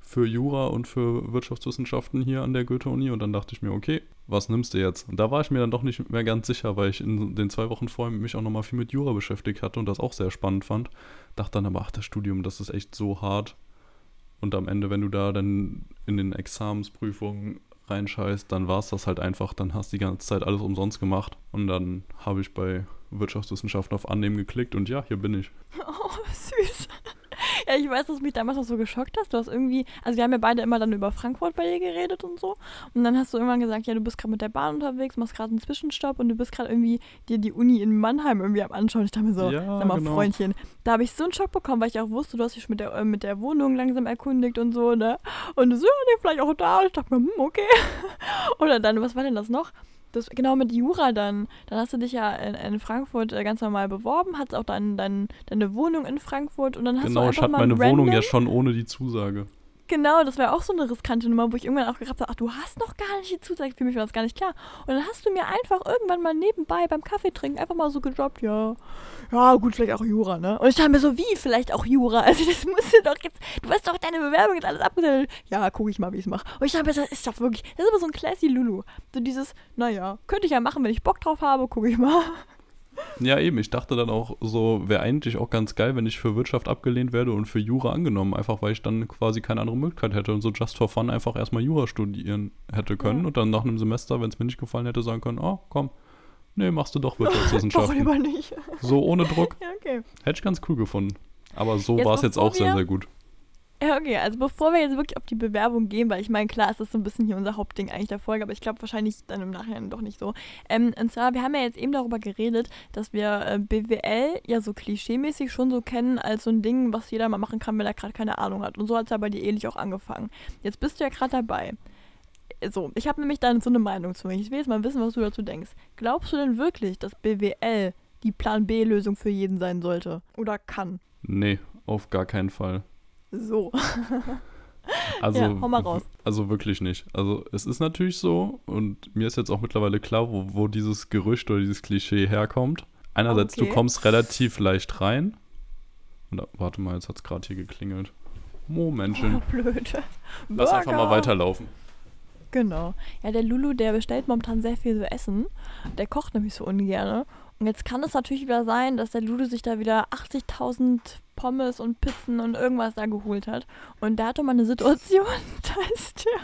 für Jura und für Wirtschaftswissenschaften hier an der Goethe-Uni und dann dachte ich mir, okay, was nimmst du jetzt? Und da war ich mir dann doch nicht mehr ganz sicher, weil ich in den zwei Wochen vorher mich auch nochmal viel mit Jura beschäftigt hatte und das auch sehr spannend fand. Dachte dann aber, ach, das Studium, das ist echt so hart. Und am Ende, wenn du da dann in den Examensprüfungen reinscheißt, dann war es das halt einfach. Dann hast du die ganze Zeit alles umsonst gemacht. Und dann habe ich bei Wirtschaftswissenschaften auf Annehmen geklickt und ja, hier bin ich. Oh, süß. Ja, ich weiß, dass du mich damals noch so geschockt hast. Du hast irgendwie, also wir haben ja beide immer dann über Frankfurt bei dir geredet und so. Und dann hast du irgendwann gesagt, ja, du bist gerade mit der Bahn unterwegs, machst gerade einen Zwischenstopp und du bist gerade irgendwie dir die Uni in Mannheim irgendwie am Anschauen. Ich dachte mir so, Ja, sag mal, genau. Freundchen, da habe ich so einen Schock bekommen, weil ich auch wusste, du hast dich mit der, äh, mit der Wohnung langsam erkundigt und so, ne? Und du so, ja, nee, vielleicht auch da. Und ich dachte mir, hm, okay. Oder dann, was war denn das noch? Das, genau mit Jura dann. Dann hast du dich ja in, in Frankfurt äh, ganz normal beworben, hattest auch dein, dein, deine Wohnung in Frankfurt und dann hast du genau, einfach ich hatte mal meine Wohnung ja schon ohne die Zusage. Genau, das war auch so eine riskante Nummer, wo ich irgendwann auch gedacht habe, ach, du hast noch gar nicht die Zusage, für mich war das gar nicht klar. Und dann hast du mir einfach irgendwann mal nebenbei beim Kaffee trinken einfach mal so gedroppt, ja, ja, gut, vielleicht auch Jura, ne? Und ich dachte mir so, wie, vielleicht auch Jura? Also das musst du doch jetzt, du hast doch deine Bewerbung jetzt alles abgesendet. Ja, guck ich mal, wie ich es mache. Und ich dachte mir, das ist doch wirklich, das ist aber so ein classy Lulu. So dieses, naja, könnte ich ja machen, wenn ich Bock drauf habe, gucke ich mal. Ja, eben. Ich dachte dann auch so, wäre eigentlich auch ganz geil, wenn ich für Wirtschaft abgelehnt werde und für Jura angenommen. Einfach weil ich dann quasi keine andere Möglichkeit hätte und so just for fun einfach erstmal Jura studieren hätte können ja. und dann nach einem Semester, wenn es mir nicht gefallen hätte, sagen können, oh, komm, nee, machst du doch Wirtschaftswissenschaften. doch lieber nicht. So ohne Druck. Ja, okay. Hätte ich ganz cool gefunden. Aber so war es jetzt auch sehr, sehr gut. Ja, okay, also bevor wir jetzt wirklich auf die Bewerbung gehen, weil ich meine, klar, ist das so ein bisschen hier unser Hauptding eigentlich der Folge, aber ich glaube wahrscheinlich dann im Nachhinein doch nicht so. Ähm, und zwar, wir haben ja jetzt eben darüber geredet, dass wir äh, BWL ja so klischeemäßig schon so kennen als so ein Ding, was jeder mal machen kann, wenn er gerade keine Ahnung hat. Und so hat es ja bei dir ähnlich auch angefangen. Jetzt bist du ja gerade dabei. So, ich habe nämlich dann so eine Meinung zu mir. Ich will jetzt mal wissen, was du dazu denkst. Glaubst du denn wirklich, dass BWL die Plan B-Lösung für jeden sein sollte? Oder kann? Nee, auf gar keinen Fall. So. Also, ja, hau mal raus. Also wirklich nicht. Also es ist natürlich so und mir ist jetzt auch mittlerweile klar, wo, wo dieses Gerücht oder dieses Klischee herkommt. Einerseits, okay. du kommst relativ leicht rein. Und, warte mal, jetzt hat es gerade hier geklingelt. Momentchen. Oh, blöd. Lass einfach mal weiterlaufen. Genau. Ja, der Lulu, der bestellt momentan sehr viel so Essen. Der kocht nämlich so ungern. Und jetzt kann es natürlich wieder sein, dass der Lulu sich da wieder 80.000 Pommes und Pizzen und irgendwas da geholt hat. Und da hatte man eine Situation, da ist der,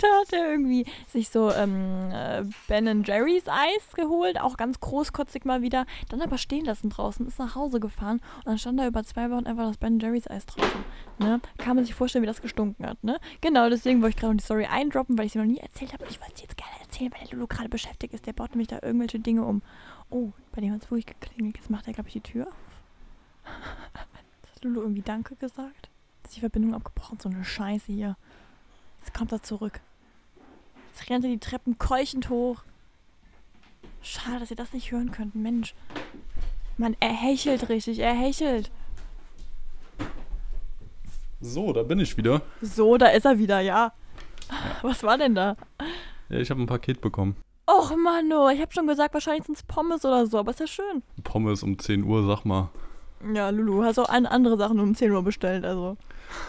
da hat er irgendwie sich so ähm, äh, Ben Jerry's Eis geholt, auch ganz großkotzig mal wieder, dann aber stehen lassen draußen, ist nach Hause gefahren und dann stand da über zwei Wochen einfach das Ben Jerry's Eis draußen. Ne? Kann man sich vorstellen, wie das gestunken hat. Ne? Genau, deswegen wollte ich gerade noch die Story eindroppen, weil ich sie noch nie erzählt habe und ich wollte sie jetzt gerne erzählen, weil der Lulu gerade beschäftigt ist. Der baut nämlich da irgendwelche Dinge um. Oh, bei dem hat es wirklich geklingelt. Jetzt macht er, glaube ich, die Tür. Hat Lulu irgendwie Danke gesagt? Ist die Verbindung abgebrochen? So eine Scheiße hier. Jetzt kommt er zurück. Jetzt rennt er die Treppen keuchend hoch. Schade, dass ihr das nicht hören könnt. Mensch. Mann, er hechelt richtig. Er hechelt. So, da bin ich wieder. So, da ist er wieder, ja. Was war denn da? Ja, ich habe ein Paket bekommen. Och, Mano, ich habe schon gesagt, wahrscheinlich sind es Pommes oder so, aber ist ja schön. Pommes um 10 Uhr, sag mal. Ja, Lulu, hast auch andere Sachen um 10 Uhr bestellt, also.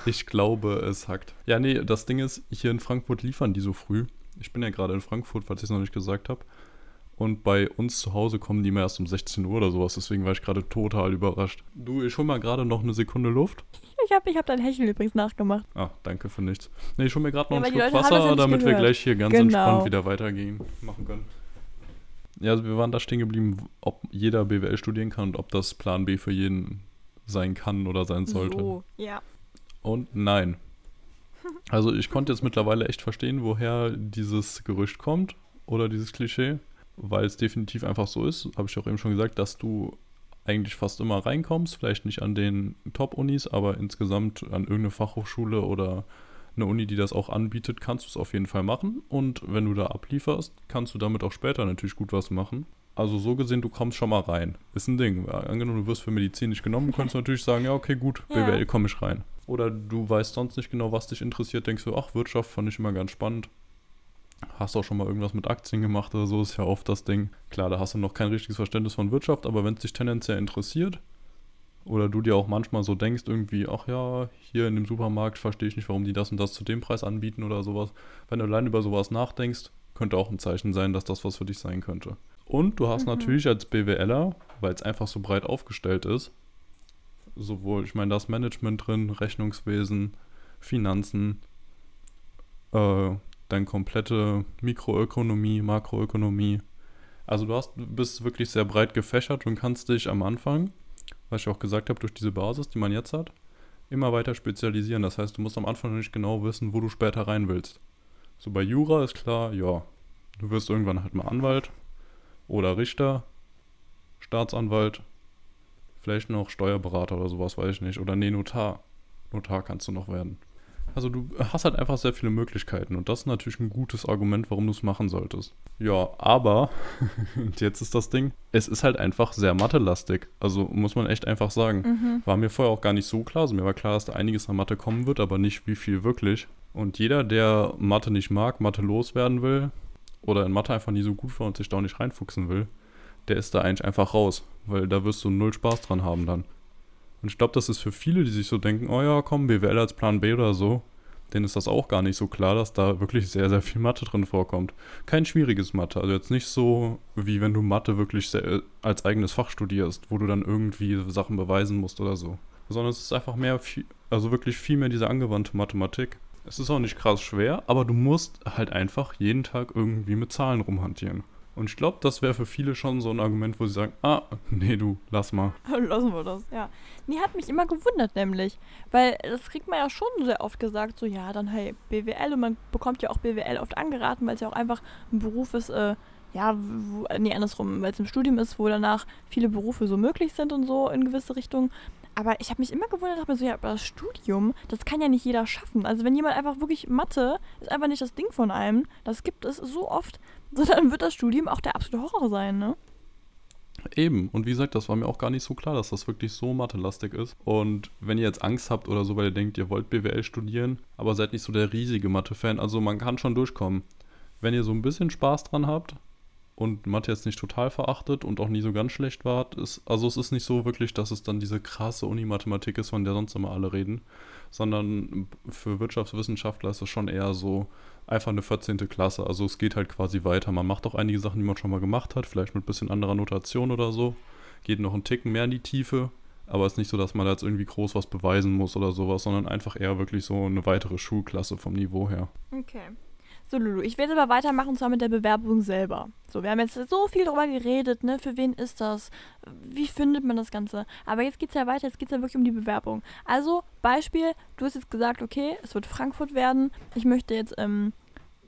Ich glaube, es hackt. Ja, nee, das Ding ist, hier in Frankfurt liefern die so früh. Ich bin ja gerade in Frankfurt, falls ich es noch nicht gesagt habe. Und bei uns zu Hause kommen die immer erst um 16 Uhr oder sowas. Deswegen war ich gerade total überrascht. Du, ich hol mal gerade noch eine Sekunde Luft. Ich habe ich hab dein Hecheln übrigens nachgemacht. Ah, danke für nichts. Nee, ich hol mir gerade noch ja, einen Schluck Wasser, damit gehört. wir gleich hier ganz genau. entspannt wieder weitergehen machen können. Ja, also wir waren da stehen geblieben, ob jeder BWL studieren kann und ob das Plan B für jeden sein kann oder sein sollte. So, ja. Und nein. Also ich konnte jetzt mittlerweile echt verstehen, woher dieses Gerücht kommt oder dieses Klischee, weil es definitiv einfach so ist, habe ich auch eben schon gesagt, dass du eigentlich fast immer reinkommst, vielleicht nicht an den Top-Unis, aber insgesamt an irgendeine Fachhochschule oder eine Uni, die das auch anbietet, kannst du es auf jeden Fall machen. Und wenn du da ablieferst, kannst du damit auch später natürlich gut was machen. Also so gesehen, du kommst schon mal rein. Ist ein Ding. Angenommen, du wirst für Medizin nicht genommen, könntest du natürlich sagen, ja, okay, gut, ja. BWL komme ich rein. Oder du weißt sonst nicht genau, was dich interessiert, denkst du, ach, Wirtschaft fand ich immer ganz spannend. Hast auch schon mal irgendwas mit Aktien gemacht oder so, ist ja oft das Ding. Klar, da hast du noch kein richtiges Verständnis von Wirtschaft, aber wenn es dich tendenziell interessiert, oder du dir auch manchmal so denkst, irgendwie, ach ja, hier in dem Supermarkt verstehe ich nicht, warum die das und das zu dem Preis anbieten oder sowas. Wenn du allein über sowas nachdenkst, könnte auch ein Zeichen sein, dass das was für dich sein könnte. Und du hast mhm. natürlich als BWLer, weil es einfach so breit aufgestellt ist, sowohl, ich meine, da ist Management drin, Rechnungswesen, Finanzen, äh, dann komplette Mikroökonomie, Makroökonomie. Also du hast, bist wirklich sehr breit gefächert und kannst dich am Anfang was ich auch gesagt habe, durch diese Basis, die man jetzt hat, immer weiter spezialisieren. Das heißt, du musst am Anfang nicht genau wissen, wo du später rein willst. So bei Jura ist klar, ja, du wirst irgendwann halt mal Anwalt oder Richter, Staatsanwalt, vielleicht noch Steuerberater oder sowas, weiß ich nicht. Oder nee, Notar. Notar kannst du noch werden. Also du hast halt einfach sehr viele Möglichkeiten und das ist natürlich ein gutes Argument, warum du es machen solltest. Ja, aber, und jetzt ist das Ding, es ist halt einfach sehr mathelastig. Also muss man echt einfach sagen. Mhm. War mir vorher auch gar nicht so klar. Also mir war klar, dass da einiges an Mathe kommen wird, aber nicht wie viel wirklich. Und jeder, der Mathe nicht mag, Mathe loswerden will oder in Mathe einfach nie so gut war und sich da auch nicht reinfuchsen will, der ist da eigentlich einfach raus, weil da wirst du null Spaß dran haben dann. Und ich glaube, das ist für viele, die sich so denken, oh ja, komm, BWL als Plan B oder so, denen ist das auch gar nicht so klar, dass da wirklich sehr, sehr viel Mathe drin vorkommt. Kein schwieriges Mathe, also jetzt nicht so, wie wenn du Mathe wirklich sehr, als eigenes Fach studierst, wo du dann irgendwie Sachen beweisen musst oder so. Sondern es ist einfach mehr, also wirklich viel mehr diese angewandte Mathematik. Es ist auch nicht krass schwer, aber du musst halt einfach jeden Tag irgendwie mit Zahlen rumhantieren. Und ich glaube, das wäre für viele schon so ein Argument, wo sie sagen, ah, nee, du, lass mal. Lassen wir das, ja. Nee, hat mich immer gewundert nämlich, weil das kriegt man ja schon sehr oft gesagt, so ja, dann hey, BWL und man bekommt ja auch BWL oft angeraten, weil es ja auch einfach ein Beruf ist, äh, ja, wo, nee, andersrum, weil es ein Studium ist, wo danach viele Berufe so möglich sind und so in gewisse Richtungen. Aber ich habe mich immer gewundert, habe mir so, ja, aber das Studium, das kann ja nicht jeder schaffen. Also wenn jemand einfach wirklich Mathe ist einfach nicht das Ding von einem, das gibt es so oft, so dann wird das Studium auch der absolute Horror sein, ne? Eben. Und wie gesagt, das war mir auch gar nicht so klar, dass das wirklich so mathelastig ist. Und wenn ihr jetzt Angst habt oder so, weil ihr denkt, ihr wollt BWL studieren, aber seid nicht so der riesige Mathe-Fan, also man kann schon durchkommen. Wenn ihr so ein bisschen Spaß dran habt, und Mathe jetzt nicht total verachtet und auch nie so ganz schlecht wart. Ist, also es ist nicht so wirklich, dass es dann diese krasse Uni-Mathematik ist, von der sonst immer alle reden, sondern für Wirtschaftswissenschaftler ist es schon eher so einfach eine 14. Klasse. Also es geht halt quasi weiter. Man macht auch einige Sachen, die man schon mal gemacht hat, vielleicht mit ein bisschen anderer Notation oder so. Geht noch einen Ticken mehr in die Tiefe, aber es ist nicht so, dass man da jetzt irgendwie groß was beweisen muss oder sowas, sondern einfach eher wirklich so eine weitere Schulklasse vom Niveau her. Okay. So, Lulu, ich werde aber weitermachen, zwar mit der Bewerbung selber. So, wir haben jetzt so viel darüber geredet, ne? Für wen ist das? Wie findet man das Ganze? Aber jetzt geht es ja weiter, jetzt geht es ja wirklich um die Bewerbung. Also, Beispiel, du hast jetzt gesagt, okay, es wird Frankfurt werden. Ich möchte jetzt im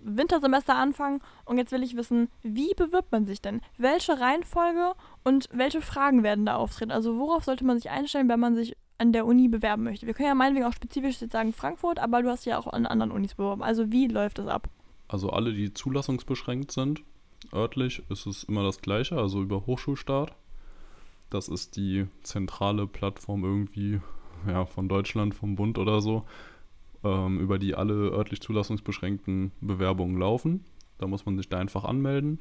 Wintersemester anfangen und jetzt will ich wissen, wie bewirbt man sich denn? Welche Reihenfolge und welche Fragen werden da auftreten? Also, worauf sollte man sich einstellen, wenn man sich an der Uni bewerben möchte? Wir können ja meinetwegen auch spezifisch jetzt sagen Frankfurt, aber du hast ja auch an anderen Unis beworben. Also, wie läuft das ab? Also alle, die zulassungsbeschränkt sind, örtlich, ist es immer das gleiche, also über Hochschulstart. Das ist die zentrale Plattform irgendwie ja, von Deutschland, vom Bund oder so, ähm, über die alle örtlich zulassungsbeschränkten Bewerbungen laufen. Da muss man sich da einfach anmelden.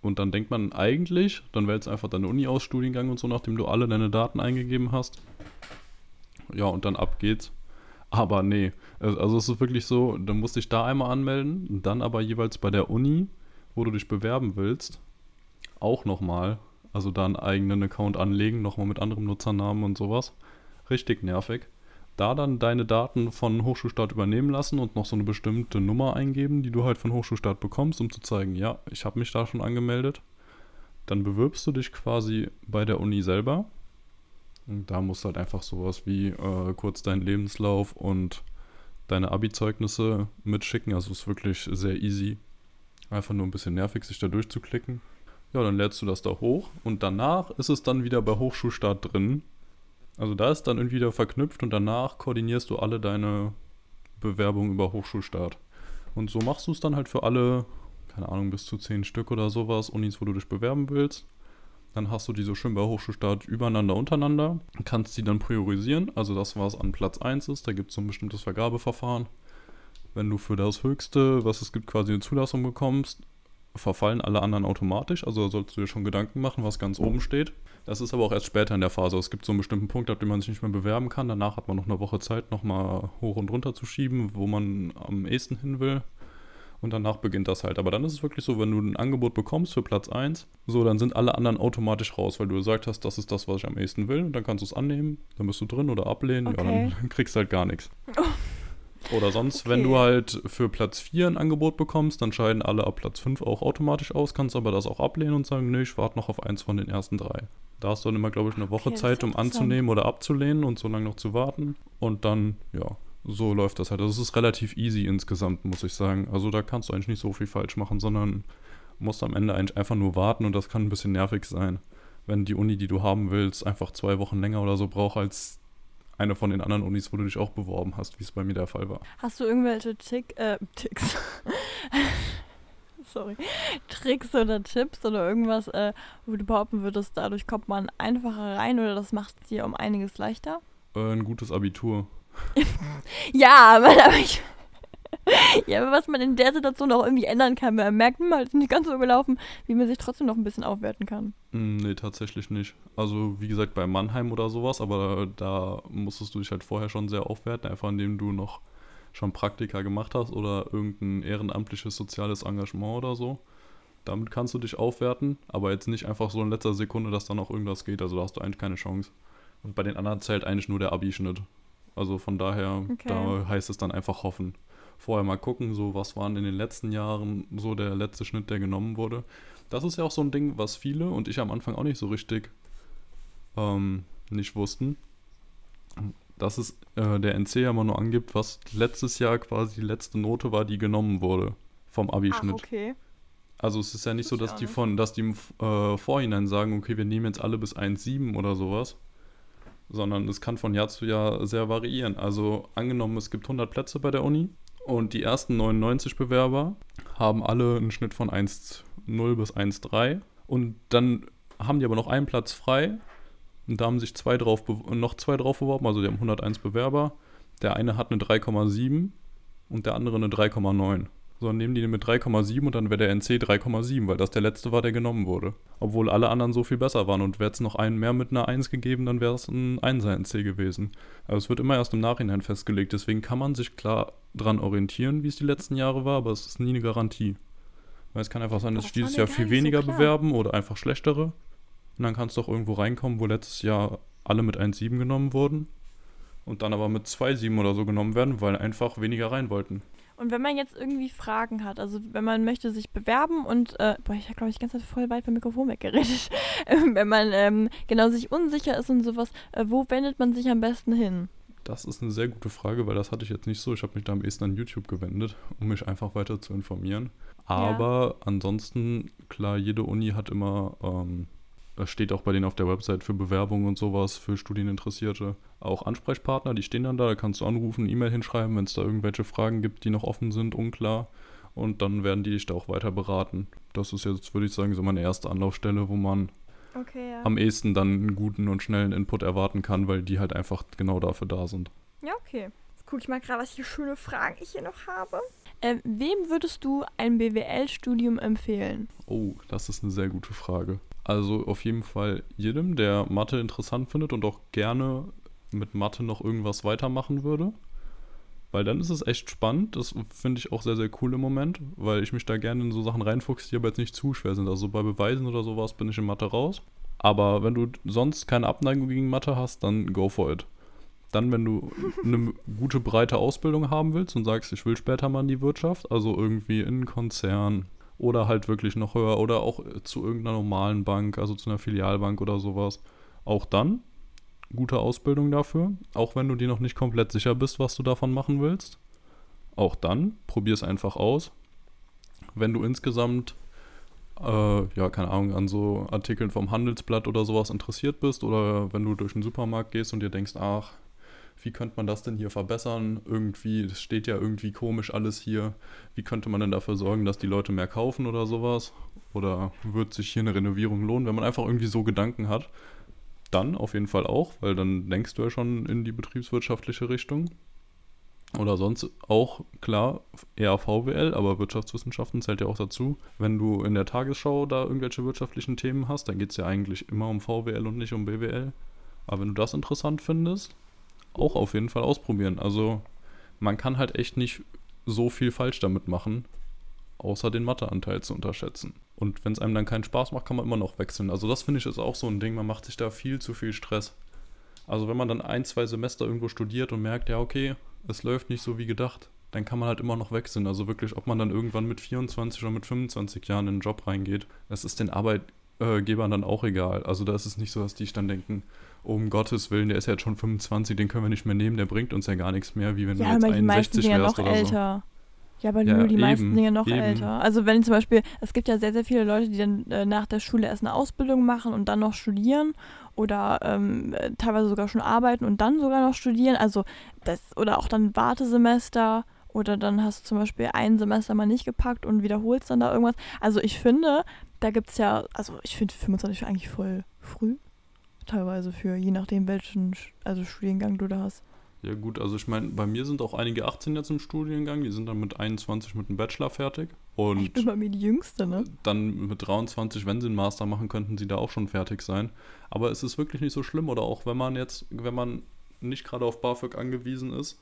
Und dann denkt man eigentlich, dann wählst einfach deine Uni aus, Studiengang und so, nachdem du alle deine Daten eingegeben hast. Ja, und dann ab geht's. Aber nee, also es ist wirklich so, du musst dich da einmal anmelden, dann aber jeweils bei der Uni, wo du dich bewerben willst, auch nochmal, also da einen eigenen Account anlegen, nochmal mit anderem Nutzernamen und sowas. Richtig nervig. Da dann deine Daten von Hochschulstart übernehmen lassen und noch so eine bestimmte Nummer eingeben, die du halt von Hochschulstart bekommst, um zu zeigen, ja, ich habe mich da schon angemeldet. Dann bewirbst du dich quasi bei der Uni selber und da musst du halt einfach sowas wie äh, kurz deinen Lebenslauf und deine Abi-Zeugnisse mitschicken. Also ist wirklich sehr easy. Einfach nur ein bisschen nervig, sich da durchzuklicken. Ja, dann lädst du das da hoch und danach ist es dann wieder bei Hochschulstart drin. Also da ist dann irgendwie wieder verknüpft und danach koordinierst du alle deine Bewerbungen über Hochschulstart. Und so machst du es dann halt für alle, keine Ahnung, bis zu zehn Stück oder sowas, Unis, wo du dich bewerben willst. Dann hast du die so schön bei Hochschulstart übereinander, untereinander. Kannst sie dann priorisieren. Also das, was an Platz 1 ist, da gibt es so ein bestimmtes Vergabeverfahren. Wenn du für das höchste, was es gibt, quasi eine Zulassung bekommst, verfallen alle anderen automatisch. Also sollst du dir schon Gedanken machen, was ganz oben steht. Das ist aber auch erst später in der Phase. Es gibt so einen bestimmten Punkt, ab dem man sich nicht mehr bewerben kann. Danach hat man noch eine Woche Zeit, nochmal hoch und runter zu schieben, wo man am ehesten hin will und danach beginnt das halt. Aber dann ist es wirklich so, wenn du ein Angebot bekommst für Platz 1, so, dann sind alle anderen automatisch raus, weil du gesagt hast, das ist das, was ich am ehesten will. Und dann kannst du es annehmen, dann bist du drin oder ablehnen, okay. ja, dann kriegst du halt gar nichts. Oder sonst, okay. wenn du halt für Platz 4 ein Angebot bekommst, dann scheiden alle ab Platz 5 auch automatisch aus, kannst aber das auch ablehnen und sagen, nee, ich warte noch auf eins von den ersten drei. Da hast du dann immer, glaube ich, eine Woche okay, Zeit, um anzunehmen oder abzulehnen und so lange noch zu warten. Und dann, ja, so läuft das halt. Also es ist relativ easy insgesamt, muss ich sagen. Also da kannst du eigentlich nicht so viel falsch machen, sondern musst am Ende eigentlich einfach nur warten und das kann ein bisschen nervig sein, wenn die Uni, die du haben willst, einfach zwei Wochen länger oder so braucht als eine von den anderen Unis, wo du dich auch beworben hast, wie es bei mir der Fall war. Hast du irgendwelche Tick, äh, Ticks? Sorry. Tricks oder Tipps oder irgendwas, äh, wo du behaupten würdest, dadurch kommt man einfacher rein oder das macht es dir um einiges leichter? Äh, ein gutes Abitur. ja, aber, ich. ja, aber was man in der Situation auch irgendwie ändern kann, man merkt, hm, halt ist nicht ganz so gelaufen, wie man sich trotzdem noch ein bisschen aufwerten kann. Mm, Nee, tatsächlich nicht. Also, wie gesagt, bei Mannheim oder sowas, aber da musstest du dich halt vorher schon sehr aufwerten, einfach indem du noch schon Praktika gemacht hast oder irgendein ehrenamtliches soziales Engagement oder so. Damit kannst du dich aufwerten, aber jetzt nicht einfach so in letzter Sekunde, dass dann auch irgendwas geht. Also da hast du eigentlich keine Chance. Und bei den anderen zählt eigentlich nur der Abischnitt. Also von daher, Okay. da heißt es dann einfach hoffen. Vorher mal gucken, so was waren in den letzten Jahren so der letzte Schnitt, der genommen wurde. Das ist ja auch so ein Ding, was viele und ich am Anfang auch nicht so richtig ähm, nicht wussten. Dass es äh, der NC ja immer nur angibt, was letztes Jahr quasi die letzte Note war, die genommen wurde vom Ach, Abischnitt. okay. Also es ist ja nicht so, Wusste ich dass die von, dass die im äh, Vorhinein sagen, okay, wir nehmen jetzt alle bis 1,7 oder sowas. Sondern es kann von Jahr zu Jahr sehr variieren. Also angenommen, es gibt 100 Plätze bei der Uni und die ersten 99 Bewerber haben alle einen Schnitt von 1,0 bis 1,3 und dann haben die aber noch einen Platz frei und da haben sich zwei drauf noch zwei drauf beworben, also die haben 101 Bewerber. Der eine hat eine 3,7 und der andere eine 3,9. So, dann nehmen die mit 3,7 und dann wäre der NC 3,7, weil das der letzte war, der genommen wurde. Obwohl alle anderen so viel besser waren und wäre es noch einen mehr mit einer 1 gegeben, dann wäre es ein 1er NC gewesen. Also es wird immer erst im Nachhinein festgelegt, deswegen kann man sich klar dran orientieren, wie es die letzten Jahre war, aber es ist nie eine Garantie. Weil es kann einfach sein, dass Das dieses Jahr viel so weniger klar. bewerben oder einfach schlechtere. Und dann kannst du auch irgendwo reinkommen, wo letztes Jahr alle mit 1,7 genommen wurden und dann aber mit 2,7 oder so genommen werden, weil einfach weniger rein wollten. Und wenn man jetzt irgendwie Fragen hat, also wenn man möchte sich bewerben und, äh, boah, ich habe glaube ich die ganze Zeit voll weit vom Mikrofon weggeredet, Ähm, wenn man ähm, genau sich unsicher ist und sowas, äh, wo wendet man sich am besten hin? Das ist eine sehr gute Frage, weil das hatte ich jetzt nicht so. Ich habe mich da am ehesten an YouTube gewendet, um mich einfach weiter zu informieren. Aber ansonsten, klar, jede Uni hat immer, ähm, steht auch bei denen auf der Website für Bewerbungen und sowas, für Studieninteressierte, auch Ansprechpartner, die stehen dann da, da kannst du anrufen, E-Mail hinschreiben, wenn es da irgendwelche Fragen gibt, die noch offen sind, unklar. Und dann werden die dich da auch weiter beraten. Das ist jetzt, würde ich sagen, so meine erste Anlaufstelle, wo man Okay, ja. am ehesten dann einen guten und schnellen Input erwarten kann, weil die halt einfach genau dafür da sind. Ja, okay. Jetzt gucke ich mal gerade, was für schöne Fragen ich hier noch habe. Ähm, wem würdest du ein BWL-Studium empfehlen? Oh, das ist eine sehr gute Frage. Also auf jeden Fall jedem, der Mathe interessant findet und auch gerne mit Mathe noch irgendwas weitermachen würde. Weil dann ist es echt spannend. Das finde ich auch sehr, sehr cool im Moment, weil ich mich da gerne in so Sachen reinfuchse, die aber jetzt nicht zu schwer sind. Also bei Beweisen oder sowas bin ich in Mathe raus. Aber wenn du sonst keine Abneigung gegen Mathe hast, dann go for it. Dann, wenn du eine gute, breite Ausbildung haben willst und sagst, ich will später mal in die Wirtschaft, also irgendwie in einen Konzern oder halt wirklich noch höher oder auch zu irgendeiner normalen Bank, also zu einer Filialbank oder sowas, auch dann gute Ausbildung dafür, auch wenn du dir noch nicht komplett sicher bist, was du davon machen willst. Auch dann, probier es einfach aus. Wenn du insgesamt, äh, ja, keine Ahnung, an so Artikeln vom Handelsblatt oder sowas interessiert bist oder wenn du durch den Supermarkt gehst und dir denkst, ach, wie könnte man das denn hier verbessern? Irgendwie, das steht ja irgendwie komisch alles hier. Wie könnte man denn dafür sorgen, dass die Leute mehr kaufen oder sowas? Oder wird sich hier eine Renovierung lohnen, wenn man einfach irgendwie so Gedanken hat? Dann auf jeden Fall auch, weil dann denkst du ja schon in die betriebswirtschaftliche Richtung. Oder sonst auch, klar, eher VWL, aber Wirtschaftswissenschaften zählt ja auch dazu. Wenn du in der Tagesschau da irgendwelche wirtschaftlichen Themen hast, dann geht es ja eigentlich immer um VWL und nicht um BWL. Aber wenn du das interessant findest, auch auf jeden Fall ausprobieren. Also man kann halt echt nicht so viel falsch damit machen, außer den Matheanteil zu unterschätzen. Und wenn es einem dann keinen Spaß macht, kann man immer noch wechseln. Also das finde ich ist auch so ein Ding, man macht sich da viel zu viel Stress. Also wenn man dann ein, zwei Semester irgendwo studiert und merkt, ja okay, es läuft nicht so wie gedacht, dann kann man halt immer noch wechseln. Also wirklich, ob man dann irgendwann mit 24 oder mit 25 Jahren in den Job reingeht, das ist den Arbeitgebern dann auch egal. Also da ist es nicht so, dass die sich dann denken, um Gottes Willen, der ist ja jetzt schon 25, den können wir nicht mehr nehmen, der bringt uns ja gar nichts mehr, wie wenn Ja, du aber jetzt die meisten 61 sind ja wärst oder so. Ja, aber Ja, nö, die meisten eben, sind ja noch eben. älter. Also wenn zum Beispiel, es gibt ja sehr, sehr viele Leute, die dann äh, nach der Schule erst eine Ausbildung machen und dann noch studieren oder ähm, äh, teilweise sogar schon arbeiten und dann sogar noch studieren. Also das, oder auch dann Wartesemester oder dann hast du zum Beispiel ein Semester mal nicht gepackt und wiederholst dann da irgendwas. Also ich finde, da gibt es ja, also ich finde 25 eigentlich voll früh. Teilweise für, je nachdem, welchen also Studiengang du da hast. Ja gut, also ich meine, bei mir sind auch einige 18 jetzt im Studiengang, die sind dann mit 21 mit dem Bachelor fertig. Und Ich bin bei mir die Jüngste, ne? dann mit 23, wenn sie einen Master machen, könnten sie da auch schon fertig sein. Aber es ist wirklich nicht so schlimm. Oder auch wenn man jetzt, wenn man nicht gerade auf BAföG angewiesen ist,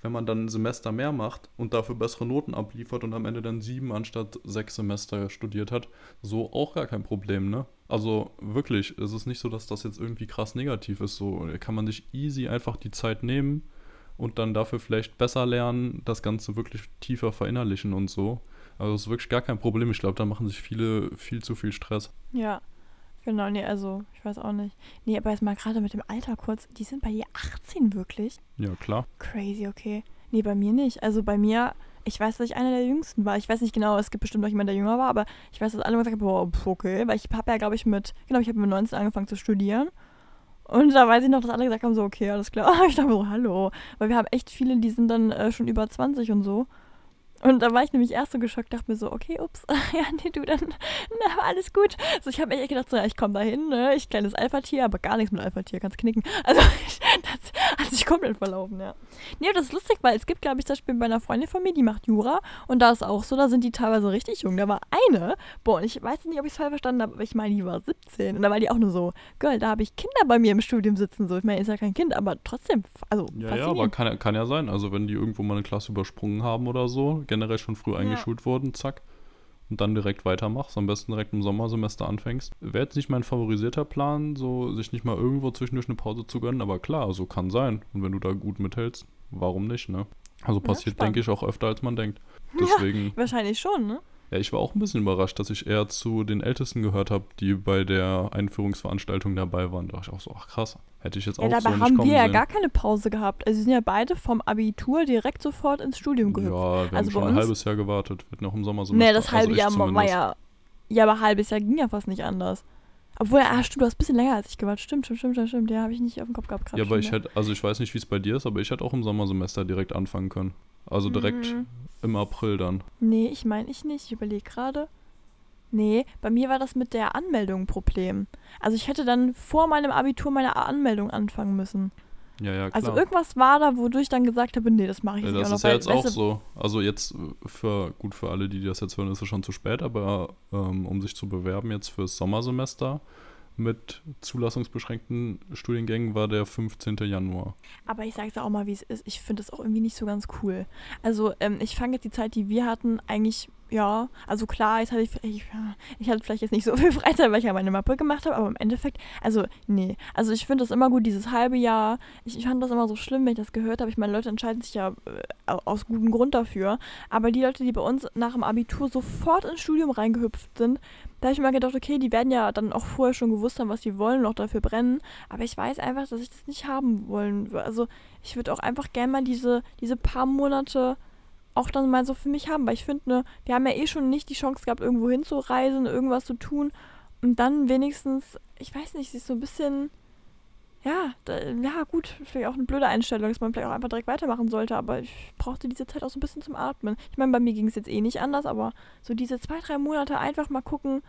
wenn man dann ein Semester mehr macht und dafür bessere Noten abliefert und am Ende dann sieben anstatt sechs Semester studiert hat, so auch gar kein Problem, ne? Also wirklich, es ist nicht so, dass das jetzt irgendwie krass negativ ist. So kann man sich easy einfach die Zeit nehmen und dann dafür vielleicht besser lernen, das Ganze wirklich tiefer verinnerlichen und so. Also es ist wirklich gar kein Problem. Ich glaube, da machen sich viele viel zu viel Stress. Ja, genau, nee, also, ich weiß auch nicht. Nee, aber jetzt mal gerade mit dem Alter kurz, die sind bei dir 18 wirklich? Ja, klar. Crazy, okay. Nee, bei mir nicht. Also bei mir, ich weiß, dass ich einer der Jüngsten war. Ich weiß nicht genau, es gibt bestimmt noch jemand, der jünger war, aber ich weiß, dass alle gesagt haben, boah, okay. Weil ich habe ja, glaube ich, mit, genau, ich habe mit 19 angefangen zu studieren. Und da weiß ich noch, dass alle gesagt haben, so, okay, alles klar. Ich dachte so, hallo. Weil wir haben echt viele, die sind dann äh, schon über 20 und so. Und da war ich nämlich erst so geschockt, dachte mir so, okay, ups, ja, nee, du, dann, na, alles gut. So, ich habe mir echt gedacht, so, ja, ich komme da hin, ne, ich kleines Alpha-Tier, aber gar nichts mit Alpha-Tier, kannst knicken. Also, ich, das hat sich komplett verlaufen, ja. Nee, das ist lustig, weil es gibt, glaube ich, zum Beispiel bei einer Freundin von mir, die macht Jura und da ist auch so, da sind die teilweise richtig jung. Da war eine, boah, und ich weiß nicht, ob ich es falsch verstanden habe, aber ich meine, die war 17 und da war die auch nur so, Girl, da habe ich Kinder bei mir im Studium sitzen, so. Ich meine, ist ja kein Kind, aber trotzdem, also, Ja, ja, aber kann, kann ja sein. Also wenn die irgendwo mal eine Klasse übersprungen haben oder so, generell schon früh Ja. eingeschult wurden, zack. Und dann direkt weitermachst, am besten direkt im Sommersemester anfängst. Wäre jetzt nicht mein favorisierter Plan, so sich nicht mal irgendwo zwischendurch eine Pause zu gönnen, aber klar, so kann sein. Und wenn du da gut mithältst, warum nicht, ne? Also passiert, spannend. denke ich, auch öfter, als man denkt. Deswegen, Wahrscheinlich schon, ne? ja, ich war auch ein bisschen überrascht, dass ich eher zu den Ältesten gehört habe, die bei der Einführungsveranstaltung dabei waren. Da dachte ich auch so, ach krass, hätte ich jetzt Ja, auch so dabei nicht haben wir ja sehen. gar keine Pause gehabt. Also, sie sind ja beide vom Abitur direkt sofort ins Studium gehüpft. Ja, wir Also haben bei schon ein halbes Jahr gewartet. Wir hatten auch im Sommersemester. Nee, das halbe also ich Jahr war zumindest. ja. Ja, aber halbes Jahr ging ja fast nicht anders. Obwohl, ah, stimmt, du hast ein bisschen länger als ich gewartet. Stimmt, stimmt, stimmt, stimmt, stimmt. Ja, habe ich nicht auf dem Kopf gehabt gerade. Ja, aber ich stimmt, hätte, also ich weiß nicht, wie es bei dir ist, aber ich hätte auch im Sommersemester direkt anfangen können. Also direkt Mhm. im April dann. Nee, ich meine ich nicht. Ich überlege gerade. Nee, bei mir war das mit der Anmeldung ein Problem. Also ich hätte dann vor meinem Abitur meine Anmeldung anfangen müssen. Ja, ja, klar. Also irgendwas war da, wodurch ich dann gesagt habe, nee, das mache ich Ja, nicht das auch noch. ist ja jetzt auch so. Also jetzt äh, für, gut für alle, die das jetzt hören, ist es schon zu spät, aber ähm, um sich zu bewerben jetzt fürs Sommersemester mit zulassungsbeschränkten Studiengängen war der 15. Januar. Aber ich sage es auch mal, wie es ist. Ich finde das auch irgendwie nicht so ganz cool. Also ähm, ich fange jetzt die Zeit, die wir hatten, eigentlich, ja, also klar, jetzt hatte ich, ich, ich hatte vielleicht jetzt nicht so viel Freizeit, weil ich ja meine Mappe gemacht habe, aber im Endeffekt, also nee. Also ich finde das immer gut, dieses halbe Jahr. Ich, ich fand das immer so schlimm, wenn ich das gehört habe. Ich meine, Leute entscheiden sich ja äh, aus gutem Grund dafür. Aber die Leute, die bei uns nach dem Abitur sofort ins Studium reingehüpft sind, da habe ich mir gedacht, okay, die werden ja dann auch vorher schon gewusst haben, was sie wollen und auch dafür brennen. Aber ich weiß einfach, dass ich das nicht haben wollen würde. Also ich würde auch einfach gerne mal diese, diese paar Monate auch dann mal so für mich haben. Weil ich finde, ne, wir haben ja eh schon nicht die Chance gehabt, irgendwo hinzureisen, irgendwas zu tun. Und dann wenigstens, ich weiß nicht, ist so ein bisschen, ja, da, ja gut, vielleicht auch eine blöde Einstellung, dass man vielleicht auch einfach direkt weitermachen sollte. Aber ich brauchte diese Zeit auch so ein bisschen zum Atmen. Ich meine, bei mir ging es jetzt eh nicht anders, aber so diese zwei, drei Monate einfach mal gucken,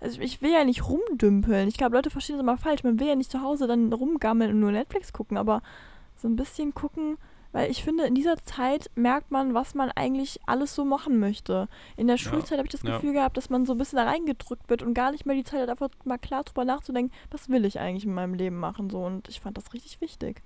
also ich will ja nicht rumdümpeln. Ich glaube, Leute verstehen das immer falsch. Man will ja nicht zu Hause dann rumgammeln und nur Netflix gucken, aber so ein bisschen gucken, weil ich finde, in dieser Zeit merkt man, was man eigentlich alles so machen möchte. In der Ja, Schulzeit habe ich das ja. Gefühl gehabt, dass man so ein bisschen da reingedrückt wird und gar nicht mehr die Zeit hat, einfach mal klar drüber nachzudenken, was will ich eigentlich in meinem Leben machen. So. Und ich fand das richtig wichtig.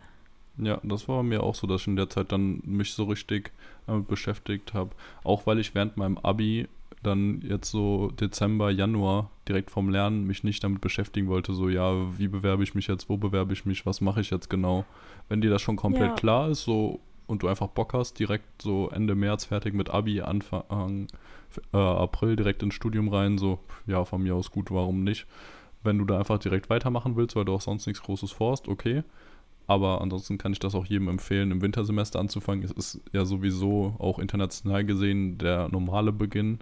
Ja, das war mir auch so, dass ich in der Zeit dann mich so richtig damit beschäftigt habe. Auch weil ich während meinem Abi dann jetzt so Dezember, Januar direkt vom Lernen mich nicht damit beschäftigen wollte, so ja, wie bewerbe ich mich jetzt, wo bewerbe ich mich, was mache ich jetzt genau. Wenn dir das schon komplett Ja. klar ist, so und du einfach Bock hast, direkt so Ende März fertig mit Abi, Anfang äh, April direkt ins Studium rein, so ja, von mir aus gut, warum nicht? Wenn du da einfach direkt weitermachen willst, weil du auch sonst nichts Großes vorhast, okay. Aber ansonsten kann ich das auch jedem empfehlen, im Wintersemester anzufangen. Es ist ja sowieso auch international gesehen der normale Beginn.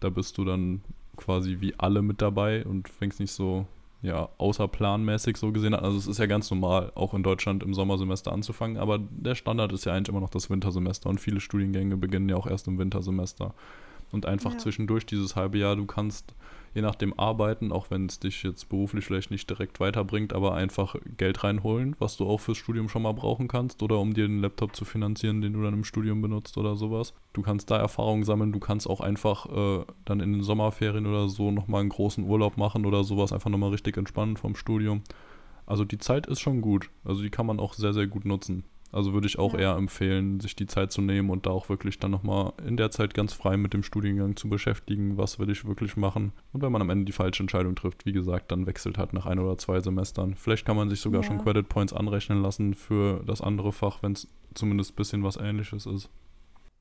Da bist du dann quasi wie alle mit dabei und fängst nicht so ja, außerplanmäßig so gesehen an. Also es ist ja ganz normal, auch in Deutschland im Sommersemester anzufangen, aber der Standard ist ja eigentlich immer noch das Wintersemester und viele Studiengänge beginnen ja auch erst im Wintersemester. Und einfach ja. zwischendurch dieses halbe Jahr, du kannst je nachdem arbeiten, auch wenn es dich jetzt beruflich vielleicht nicht direkt weiterbringt, aber einfach Geld reinholen, was du auch fürs Studium schon mal brauchen kannst oder um dir einen Laptop zu finanzieren, den du dann im Studium benutzt oder sowas. Du kannst da Erfahrungen sammeln, du kannst auch einfach äh, dann in den Sommerferien oder so nochmal einen großen Urlaub machen oder sowas, einfach nochmal richtig entspannen vom Studium. Also die Zeit ist schon gut, also die kann man auch sehr, sehr gut nutzen. Also würde ich auch ja. eher empfehlen, sich die Zeit zu nehmen und da auch wirklich dann nochmal in der Zeit ganz frei mit dem Studiengang zu beschäftigen, was will ich wirklich machen. Und wenn man am Ende die falsche Entscheidung trifft, wie gesagt, dann wechselt halt nach ein oder zwei Semestern. Vielleicht kann man sich sogar ja. schon Credit Points anrechnen lassen für das andere Fach, wenn es zumindest ein bisschen was ähnliches ist.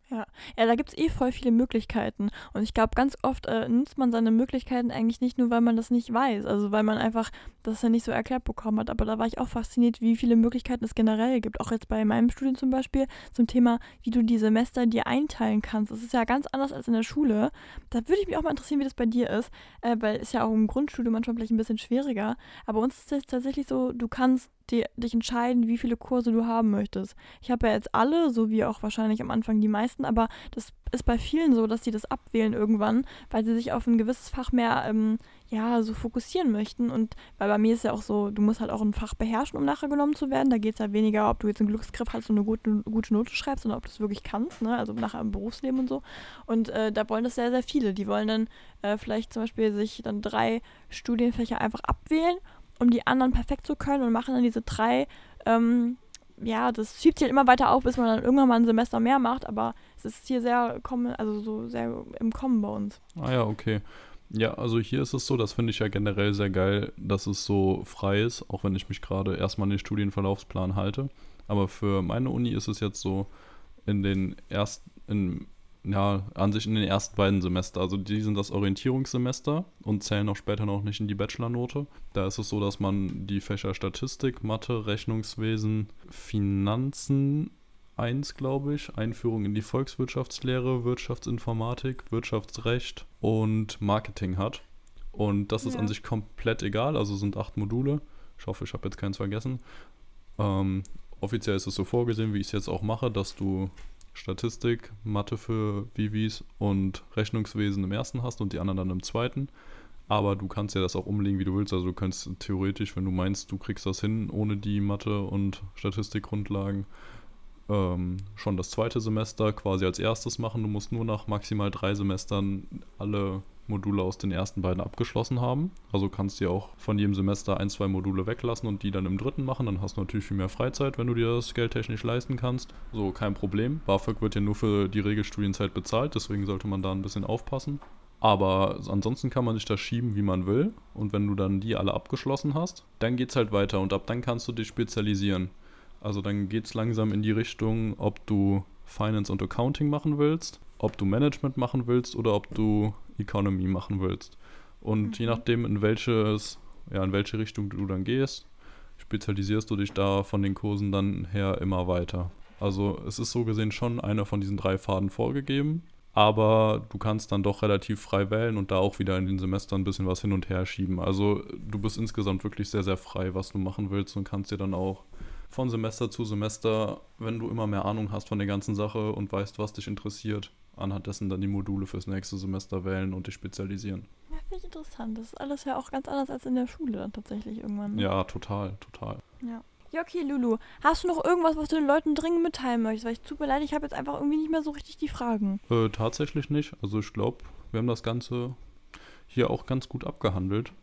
Ja, ja da gibt es eh voll viele Möglichkeiten. Und ich glaube, ganz oft äh, nutzt man seine Möglichkeiten eigentlich nicht nur, weil man das nicht weiß. Also weil man einfach das ja nicht so erklärt bekommen hat. Aber da war ich auch fasziniert, wie viele Möglichkeiten es generell gibt. Auch jetzt bei meinem Studium zum Beispiel zum Thema, wie du die Semester dir einteilen kannst. Das ist ja ganz anders als in der Schule. Da würde ich mich auch mal interessieren, wie das bei dir ist. Äh, weil es ja auch im Grundstudium manchmal vielleicht ein bisschen schwieriger. Aber uns ist es tatsächlich so, du kannst die, dich entscheiden, wie viele Kurse du haben möchtest. Ich habe ja jetzt alle, so wie auch wahrscheinlich am Anfang die meisten, aber das ist bei vielen so, dass sie das abwählen irgendwann, weil sie sich auf ein gewisses Fach mehr ähm, ja, so fokussieren möchten. Und weil bei mir ist ja auch so, du musst halt auch ein Fach beherrschen, um nachher genommen zu werden. Da geht es ja weniger, ob du jetzt einen Glücksgriff hast und eine gute, gute Note schreibst, sondern ob du es wirklich kannst, ne? also nachher im Berufsleben und so. Und äh, da wollen das sehr, sehr viele. Die wollen dann äh, vielleicht zum Beispiel sich dann drei Studienfächer einfach abwählen um die anderen perfekt zu können und machen dann diese drei, ähm, ja, das schiebt sich halt immer weiter auf, bis man dann irgendwann mal ein Semester mehr macht, aber es ist hier sehr, also so sehr im Kommen bei uns. Ah ja, okay. Ja, also hier ist es so, das finde ich ja generell sehr geil, dass es so frei ist, auch wenn ich mich gerade erstmal an den Studienverlaufsplan halte. Aber für meine Uni ist es jetzt so, in den ersten, ja, an sich in den ersten beiden Semester. Also die sind das Orientierungssemester und zählen auch später noch nicht in die Bachelornote. Da ist es so, dass man die Fächer Statistik, Mathe, Rechnungswesen, Finanzen 1, glaube ich, Einführung in die Volkswirtschaftslehre, Wirtschaftsinformatik, Wirtschaftsrecht und Marketing hat. Und das ist ja. an sich komplett egal, also sind acht Module. Ich hoffe, ich habe jetzt keins vergessen. Ähm, offiziell ist es so vorgesehen, wie ich es jetzt auch mache, dass du Statistik, Mathe für Vivis und Rechnungswesen im ersten hast und die anderen dann im zweiten. Aber du kannst ja das auch umlegen, wie du willst. Also du kannst theoretisch, wenn du meinst, du kriegst das hin ohne die Mathe- und Statistikgrundlagen, ähm, schon das zweite Semester quasi als erstes machen. Du musst nur nach maximal drei Semestern alle Module aus den ersten beiden abgeschlossen haben. Also kannst du auch von jedem Semester ein, zwei Module weglassen und die dann im dritten machen. Dann hast du natürlich viel mehr Freizeit, wenn du dir das geldtechnisch leisten kannst. So, kein Problem. BAföG wird ja nur für die Regelstudienzeit bezahlt, deswegen sollte man da ein bisschen aufpassen. Aber ansonsten kann man sich das schieben, wie man will. Und wenn du dann die alle abgeschlossen hast, dann geht es halt weiter und ab dann kannst du dich spezialisieren. Also dann geht es langsam in die Richtung, ob du Finance und Accounting machen willst, ob du Management machen willst oder ob du Economy machen willst. Und mhm. je nachdem, in welches, ja, in welche Richtung du dann gehst, spezialisierst du dich da von den Kursen dann her immer weiter. Also es ist so gesehen schon einer von diesen drei Faden vorgegeben, aber du kannst dann doch relativ frei wählen und da auch wieder in den Semestern ein bisschen was hin und her schieben. Also du bist insgesamt wirklich sehr, sehr frei, was du machen willst und kannst dir dann auch von Semester zu Semester, wenn du immer mehr Ahnung hast von der ganzen Sache und weißt, was dich interessiert, anhand dessen dann die Module fürs nächste Semester wählen und dich spezialisieren. Ja, finde ich interessant. Das ist alles ja auch ganz anders als in der Schule dann tatsächlich irgendwann. Ne? Ja, total, total. Ja. Ja, okay, Lulu. Hast du noch irgendwas, was du den Leuten dringend mitteilen möchtest? Weil ich tut mir leid, ich habe jetzt einfach irgendwie nicht mehr so richtig die Fragen. Äh, tatsächlich nicht. Also ich glaube, wir haben das Ganze hier auch ganz gut abgehandelt.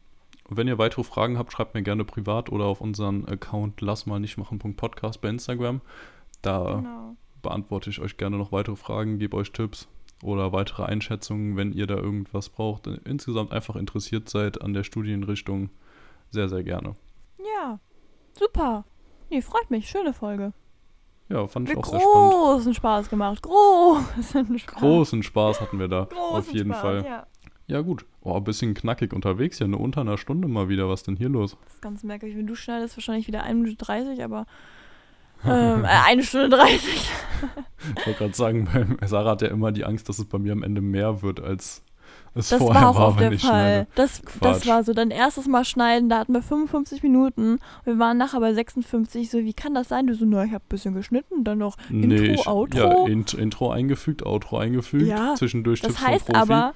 Und wenn ihr weitere Fragen habt, schreibt mir gerne privat oder auf unseren Account lassmalnichtmachen.podcast bei Instagram. Da genau beantworte ich euch gerne noch weitere Fragen, gebe euch Tipps oder weitere Einschätzungen, wenn ihr da irgendwas braucht. Insgesamt einfach interessiert seid an der Studienrichtung, sehr, sehr gerne. Ja, super. Nee, freut mich. Schöne Folge. Ja, fand ich Mit auch sehr spannend. Großen Spaß gemacht. Großen Spaß. Großen Spaß hatten wir da. Großen auf jeden Spaß, Fall. Ja. Ja, gut. Oh, ein bisschen knackig unterwegs, ja, nur unter einer Stunde mal wieder. Was denn hier los? Das ist ganz merkwürdig. Wenn du schneidest, wahrscheinlich wieder 1 Minute 30, aber ähm, äh, eine Stunde 30. ich wollte gerade sagen, bei Sarah hat ja immer die Angst, dass es bei mir am Ende mehr wird, als es das vorher war auch war, auf wenn der ich Fall. schneide. Das, das war so dein erstes Mal schneiden, da hatten wir 55 Minuten. Wir waren nachher bei 56. So, wie kann das sein? Du so, na, ich habe ein bisschen geschnitten, dann noch Nee, Intro, ich, Outro. Ja, Int Intro eingefügt, Outro eingefügt, Ja, zwischendurch Das Tipps heißt aber,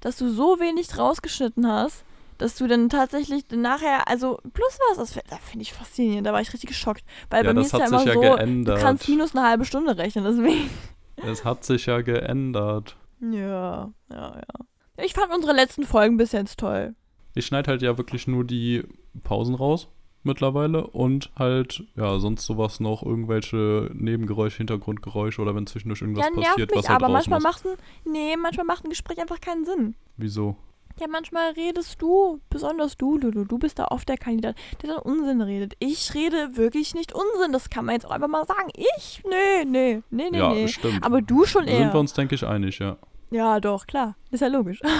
dass du so wenig rausgeschnitten hast, dass du dann tatsächlich nachher, also plus was, das fi- da finde ich faszinierend, da war ich richtig geschockt. Weil ja, bei mir das ist ja immer ja so, geändert. du kannst minus eine halbe Stunde rechnen, deswegen. es hat sich ja geändert. Ja, ja, ja. Ich fand unsere letzten Folgen bis jetzt toll. Ich schneide halt ja wirklich nur die Pausen raus mittlerweile und halt, ja, sonst sowas noch, irgendwelche Nebengeräusche, Hintergrundgeräusche oder wenn zwischendurch irgendwas ja, nervt passiert, mich, was halt aber manchmal macht ein, nee, manchmal macht ein Gespräch einfach keinen Sinn. Wieso? Ja, manchmal redest du, besonders du, Lulu, du bist da oft der Kandidat, der dann Unsinn redet. Ich rede wirklich nicht Unsinn, das kann man jetzt auch einfach mal sagen. Ich? Nee, nee, nee, nee, ja, nee. stimmt. Aber du schon Da sind eher. wir uns, denke ich, einig, ja. Ja, doch, klar. Ist ja logisch.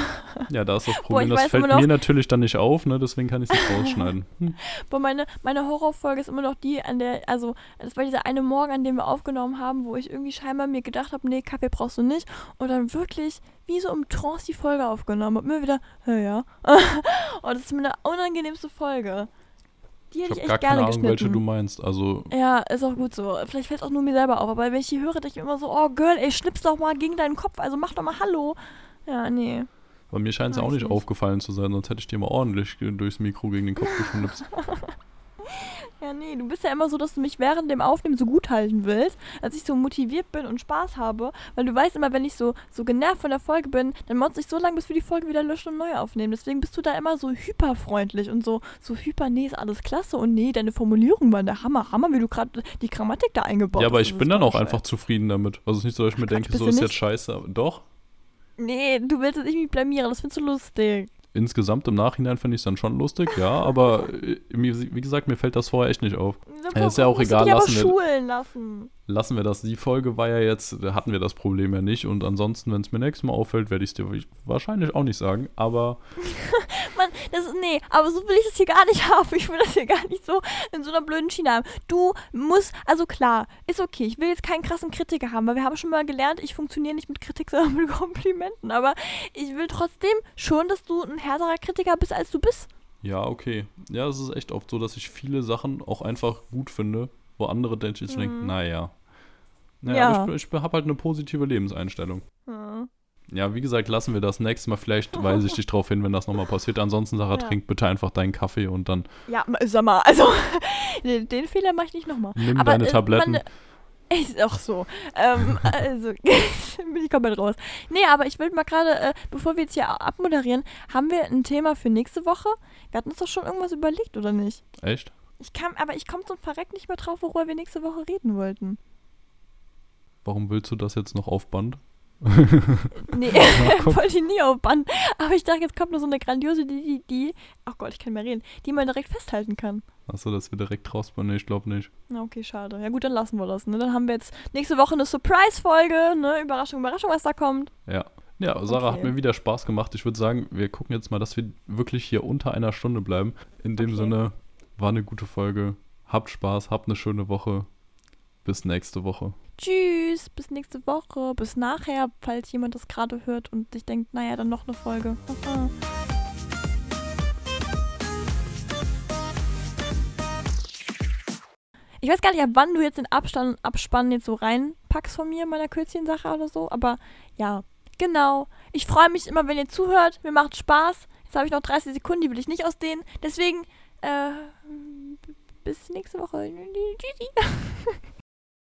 Ja, da ist das Boah, Problem, ich das fällt immer mir natürlich dann nicht auf, ne? deswegen kann ich es nicht rausschneiden. Hm. Aber meine, meine Horrorfolge ist immer noch die, an der, also, das war dieser eine Morgen, an dem wir aufgenommen haben, wo ich irgendwie scheinbar mir gedacht habe, nee, Kaffee brauchst du nicht. Und dann wirklich wie so im Trance die Folge aufgenommen. Und mir wieder, ja, ja. Und das ist meine unangenehmste Folge. Die Ich hätte ich gar echt gerne keine Ahnung, geschnitten. welche du meinst. Also, Ja, ist auch gut so. Vielleicht fällt es auch nur mir selber auf. Aber wenn ich die höre, denke ich mir immer so, oh Girl, ey, schnips doch mal gegen deinen Kopf. Also mach doch mal Hallo. Ja, nee. bei mir scheint es Weiß auch nicht nicht. aufgefallen zu sein, sonst hätte ich dir mal ordentlich durchs Mikro gegen den Kopf geschnipst. Ja, nee, du bist ja immer so, dass du mich während dem Aufnehmen so gut halten willst, als ich so motiviert bin und Spaß habe, weil du weißt immer, wenn ich so, so genervt von der Folge bin, dann motze ich so lange, bis wir die Folge wieder löschen und neu aufnehmen. Deswegen bist du da immer so hyperfreundlich und so, so hyper, nee, ist alles klasse und nee, deine Formulierung war der Hammer, Hammer, wie du gerade die Grammatik da eingebaut ja, aber hast. ich bin dann auch einfach zufrieden damit. Also es ist nicht so, dass ich mir Quatsch, denke, so ist jetzt scheiße. Aber Doch, Nee, du willst, dass ich mich blamiere, das findest du lustig. Insgesamt im Nachhinein finde ich es dann schon lustig, ja, aber äh, wie gesagt, mir fällt das vorher echt nicht auf. Ja, ist ja auch egal, lassen wir- schulen lassen. Lassen wir das. Die Folge war ja jetzt, hatten wir das Problem ja nicht. Und ansonsten, wenn es mir nächstes Mal auffällt, werde ich es dir wahrscheinlich auch nicht sagen. Aber Mann, das ist, nee, aber so will ich das hier gar nicht haben. Ich will das hier gar nicht so in so einer blöden Schiene haben. Du musst, also klar, ist okay. Ich will jetzt keinen krassen Kritiker haben, weil wir haben schon mal gelernt, ich funktioniere nicht mit Kritik, sondern mit Komplimenten. Aber ich will trotzdem schon, dass du ein härterer Kritiker bist, als du bist. ja, okay. Ja, es ist echt oft so, dass ich viele Sachen auch einfach gut finde, wo andere denken, denke, Mhm. naja. Naja, Ja. aber ich, ich habe halt eine positive Lebenseinstellung. Hm. Ja, wie gesagt, lassen wir das nächstes Mal. Vielleicht weise ich dich darauf hin, wenn das nochmal passiert. Ansonsten, Sarah, Ja. trink bitte einfach deinen Kaffee und dann Ja, sag mal, also, den, den Fehler mache ich nicht nochmal. nimm Aber, deine äh, Tabletten. meine- Ist auch so. Ähm, also, bin ich komplett raus. Nee, aber ich will mal gerade, äh, bevor wir jetzt hier abmoderieren, haben wir ein Thema für nächste Woche? Wir hatten uns doch schon irgendwas überlegt, oder nicht? Echt? Ich kam, aber ich komme zum Verreck nicht mehr drauf, worüber wir nächste Woche reden wollten. Warum willst du das jetzt noch auf Band? Nee, wollte ich nie aufbannen. Aber ich dachte, jetzt kommt noch so eine grandiose, die, die, die, ach Gott, ich kann nicht mehr reden, die man direkt festhalten kann. Achso, dass wir direkt rausbauen? Nee, ich glaube nicht. Okay, schade. Ja gut, dann lassen wir das. Ne? Dann haben wir jetzt nächste Woche eine Surprise-Folge. Ne? Überraschung, Überraschung, was da kommt. Ja. Ja, Sarah Okay. hat mir wieder Spaß gemacht. Ich würde sagen, wir gucken jetzt mal, dass wir wirklich hier unter einer Stunde bleiben. In dem Okay. Sinne, war eine gute Folge. Habt Spaß, habt eine schöne Woche. Bis nächste Woche. Tschüss, bis nächste Woche, bis nachher, falls jemand das gerade hört und sich denkt, naja, dann noch eine Folge. Ich weiß gar nicht, ab wann du jetzt den Abstand, Abspann jetzt so reinpackst von mir, meiner Kürzchensache oder so, aber ja, genau. Ich freue mich immer, wenn ihr zuhört. Mir macht Spaß. Jetzt habe ich noch 30 Sekunden, die will ich nicht ausdehnen. Deswegen, äh, bis nächste Woche. Tschüssi.